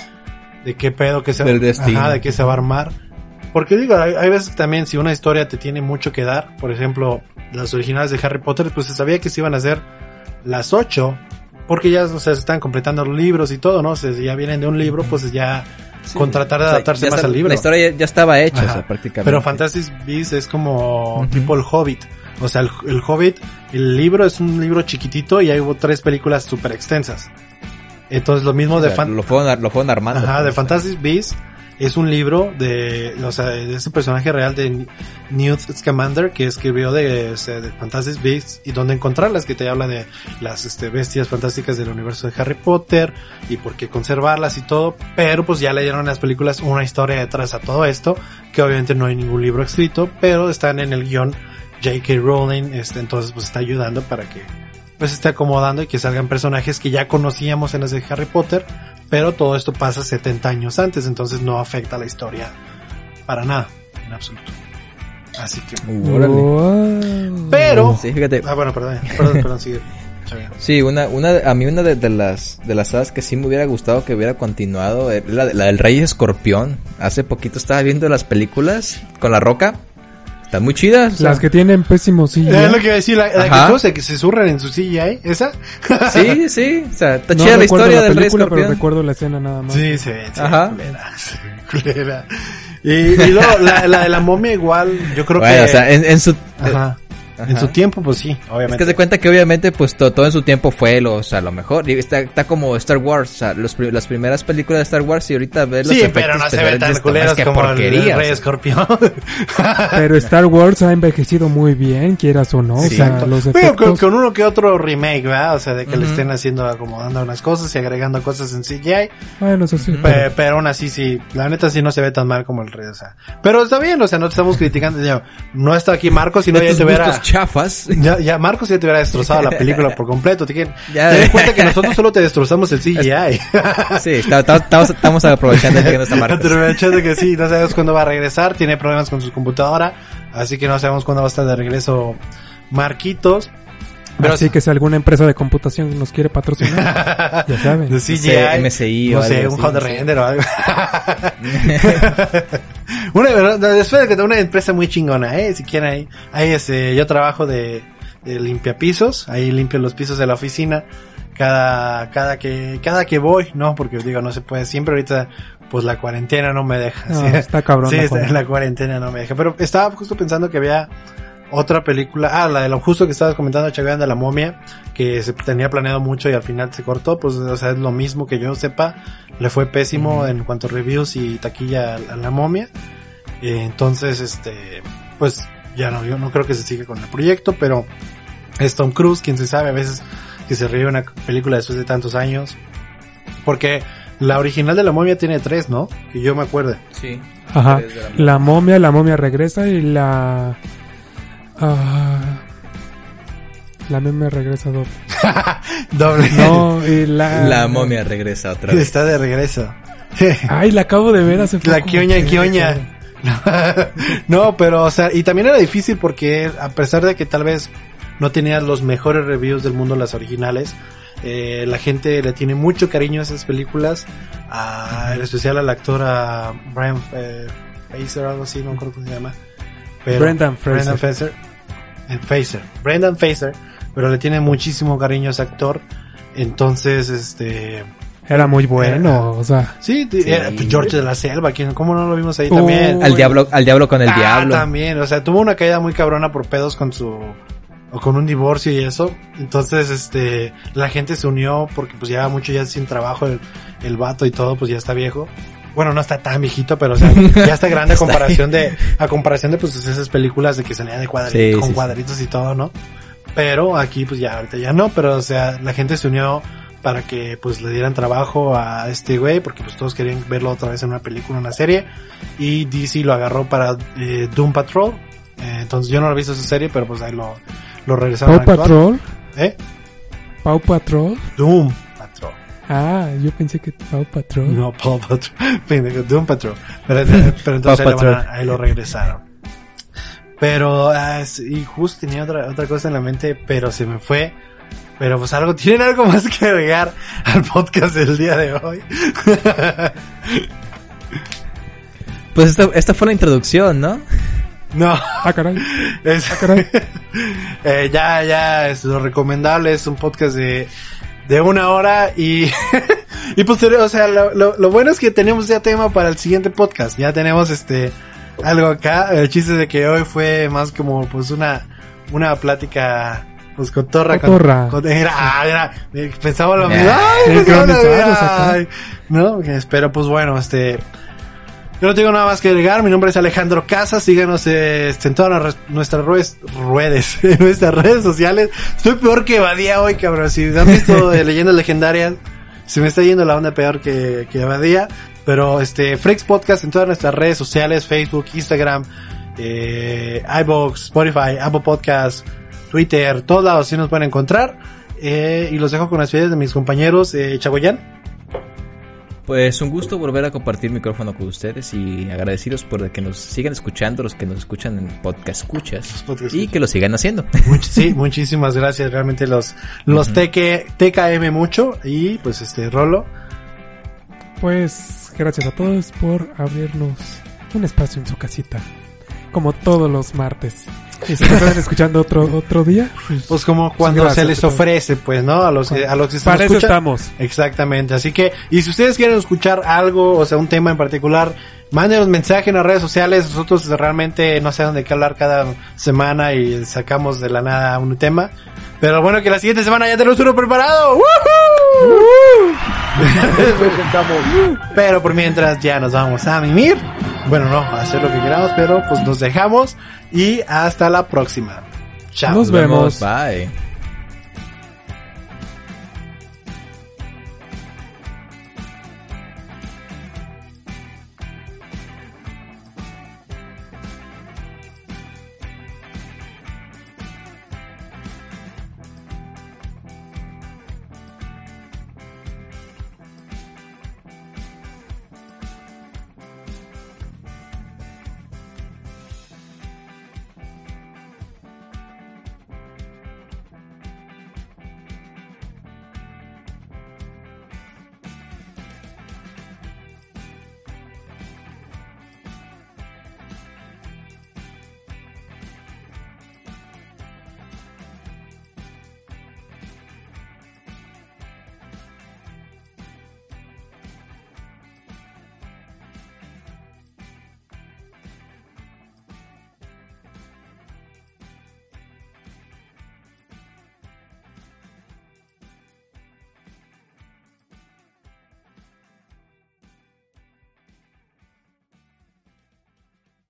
de qué pedo que se Del destino. Ajá, de qué se va a armar. Porque digo, hay, hay veces también si una historia te tiene mucho que dar, por ejemplo, las originales de Harry Potter, pues se sabía que se iban a hacer las ocho, porque ya, o sea, se están completando los libros y todo, ¿no? O sea, si ya vienen de un libro, pues ya con tratar de O sea, adaptarse más está- al libro. La historia ya, ya estaba hecha, Ajá. o sea, prácticamente. Pero Fantastic Beasts es como tipo el Hobbit. O sea, el, el Hobbit, el libro es un libro chiquitito y hay hubo tres películas súper extensas. Entonces lo mismo O de fan- lo fueron, lo fueron armando. Ajá, de. Fantastic Beasts es un libro de, o sea, de ese personaje real de Newt Scamander que escribió de, o sea, de Fantastic Beasts y dónde encontrarlas, que te habla de las este, bestias fantásticas del universo de Harry Potter y por qué conservarlas y todo, pero pues ya le dieron en las películas una historia detrás a todo esto, que obviamente no hay ningún libro escrito, pero están en el guion J.K. Rowling, este, entonces pues está ayudando para que pues esté acomodando y que salgan personajes que ya conocíamos en las de Harry Potter, pero todo esto pasa 70 años antes, entonces no afecta la historia para nada, en absoluto. Así que... Uh, órale. Wow. Pero... Sí, fíjate. Ah, bueno, perdón, perdón, perdón, sigue. [LAUGHS] Sí, una, una, de- a mí una de, de las, de las sagas que sí me hubiera gustado que hubiera continuado, es la, la del Rey Escorpión. Hace poquito estaba viendo las películas con la roca. Están muy chidas. o sea, Las que tienen pésimos sí. Es lo que iba a decir, la, la que todos se, que se surren en su CGI, ¿esa? [LAUGHS] Sí, sí, o sea, está No chida la recuerdo historia la del Rey película, pero Escorpión. recuerdo la escena nada más. Sí, se ve, Ajá. culera, culera. Y, y luego, la, la de la momia igual, yo creo Bueno, que... o sea, en, en su... Ajá. En su tiempo, pues sí, Es obviamente. que se cuenta que obviamente pues to- todo en su tiempo fue lo, o sea, lo mejor. Y está, está como Star Wars, o sea, los, las primeras películas de Star Wars y ahorita ves los Sí, efectos pero no se ven tan culeros "Qué como el porquería", Rey o sea. Escorpión. [LAUGHS] Pero Star Wars ha envejecido muy bien, quieras o no. o sea, Exacto. los Pero efectos. con, con uno que otro remake, ¿verdad? O sea, de que le estén haciendo, acomodando unas cosas y agregando cosas en CGI. Bueno, eso sí. Pero, aún así, sí, la neta sí no se ve tan mal como el rey, o sea. Pero está bien, o sea, no te estamos criticando. no está aquí Marcos, sino ya te hubiera... chafas. [LAUGHS] Ya, ya Marcos ya te hubiera destrozado la película por completo. Ten en cuenta que nosotros solo te destrozamos el CGI. [LAUGHS] Sí, estamos, estamos aprovechando que no está Marcos. Aprovechando que sí, no sabemos cuándo va a regresar, tiene problemas con su computadora, así que no sabemos cuándo va a estar de regreso Marquitos. Pero Así que si alguna empresa de computación nos quiere patrocinar, [LAUGHS] ya saben. de CGI, MSI no o sé, algo un hot no sé. render o algo. [LAUGHS] una, después de que una empresa muy chingona, eh, si quieren ahí, ahí este, yo trabajo de, de limpiapisos, ahí limpio los pisos de la oficina, cada, cada que, cada que voy, no, porque digo, no se puede siempre ahorita, pues la cuarentena no me deja. No, sí. está cabrón. Sí, la está- cosa. la cuarentena no me deja. Pero estaba justo pensando que había otra película, ah, la de lo justo que estabas comentando, Chagoyan, de la momia, que se tenía planeado mucho y al final se cortó, pues, o sea, es lo mismo que yo sepa, le fue pésimo en cuanto a reviews y taquilla a, a la momia. Eh, entonces, este, pues, ya no, yo no creo que se siga con el proyecto, pero es Tom Cruise, quien se sabe a veces que se ríe una película después de tantos años. Porque la original de la momia tiene tres, ¿no? Que yo me acuerdo. Sí. Ajá. La momia, la momia regresa y la... ah, la momia regresa doble. [LAUGHS] Doble. No, y la... La momia regresa otra vez. Está de regreso. [LAUGHS] Ay, la acabo de ver hace poco. La quioña, quioña. no, pero, o sea, y también era difícil porque a pesar de que tal vez no tenía los mejores reviews del mundo las originales, eh, la gente le tiene mucho cariño a esas películas, a, en especial al actor a Brian eh, Fraser, algo así, no me acuerdo cómo se llama. Pero- Brendan Fraser. Brendan Fraser. Eh, Fraser. Brendan Fraser. Pero le tiene muchísimo cariño a ese actor. Entonces, este... Era muy bueno, o sea... Sí, Sí. era George de la Selva, ¿quién, ¿cómo no lo vimos ahí Uh, también? Al diablo, al diablo con el ah, diablo. también, o sea, tuvo una caída muy cabrona por pedos con su o con un divorcio y eso. Entonces, este, la gente se unió porque pues lleva mucho ya sin trabajo el, el vato y todo, pues ya está viejo. Bueno, no está tan viejito, pero o sea, ya está grande [LAUGHS] a comparación de, a comparación de pues esas películas de que salía de cuadritos, Sí, con sí, sí. cuadritos y todo, ¿no? Pero aquí pues ya ahorita ya no, pero o sea, la gente se unió para que pues le dieran trabajo a este güey, porque pues todos querían verlo otra vez en una película, una serie, y DC lo agarró para eh, Doom Patrol, Eh, entonces yo no lo he visto esa serie, pero pues ahí lo, lo regresaron Paw a. Patrol. ¿Eh? Paw Patrol. Doom Patrol. Ah, yo pensé que Paw Patrol. No, Paw Patrol. [LAUGHS] Doom Patrol. Pero, eh, pero entonces ahí, lo van a- Patrol. ahí lo regresaron. Pero, ah, y justo tenía otra, otra cosa en la mente, pero se me fue. Pero pues algo, [LAUGHS] ¿tienen algo más que agregar al podcast del día de hoy? [LAUGHS] Pues esta, esta fue la introducción, ¿no? no. Ah, caray. Es- caray. Eh, ya, ya, es lo recomendable, es un podcast de, de una hora y, [LAUGHS] y posterior, o sea, lo, lo, lo bueno es que tenemos ya tema para el siguiente podcast, ya tenemos este, algo acá, el chiste de que hoy fue más como pues una, una plática pues cotorra, con- Cotorra. con- era, ah, era, pensaba lo mismo, ay, pensaba lo mismo, ay, no, que- pero pues bueno, este, yo no tengo nada más que agregar. Mi nombre es Alejandro Casas. Síganos eh, en todas nuestras ruedes, ruedes, [LAUGHS] en nuestras redes sociales. Estoy peor que Badía hoy, cabrón. Si han visto [LAUGHS] eh, leyendas legendarias, se me está yendo la onda peor que, que Badía. Pero este, Freaks Podcast en todas nuestras redes sociales, Facebook, Instagram, eh, iBox, Spotify, Apple Podcasts, Twitter, todos lados sí nos pueden encontrar. Eh, y los dejo con las ideas de mis compañeros, eh, Chagoyán. Pues un gusto volver a compartir micrófono con ustedes y agradecidos por que nos sigan escuchando, los que nos escuchan en podcast escuchas podcast y que lo sigan haciendo. Much- sí, [LAUGHS] muchísimas gracias. Realmente los, los TK, TKM mucho. Y pues este, Rolo. Pues gracias a todos por abrirnos un espacio en su casita. Como todos los martes. Y si nos están escuchando otro, otro día, pues, Pues como cuando gracias, se les ofrece, pues, ¿no? A los, que- a los que se para eso escuchan. estamos. Exactamente. Así que, y si ustedes quieren escuchar algo, o sea, un tema en particular, mándenos mensaje en las redes sociales. Nosotros realmente no sabemos de qué hablar cada semana y sacamos de la nada un tema. Pero bueno, que la siguiente semana ya tenemos uno preparado. ¡Woohoo! pero por mientras ya nos vamos a mimir. Bueno, no, hacer lo que queramos, pero pues nos dejamos y hasta la próxima. Chao. Nos vemos. Bye.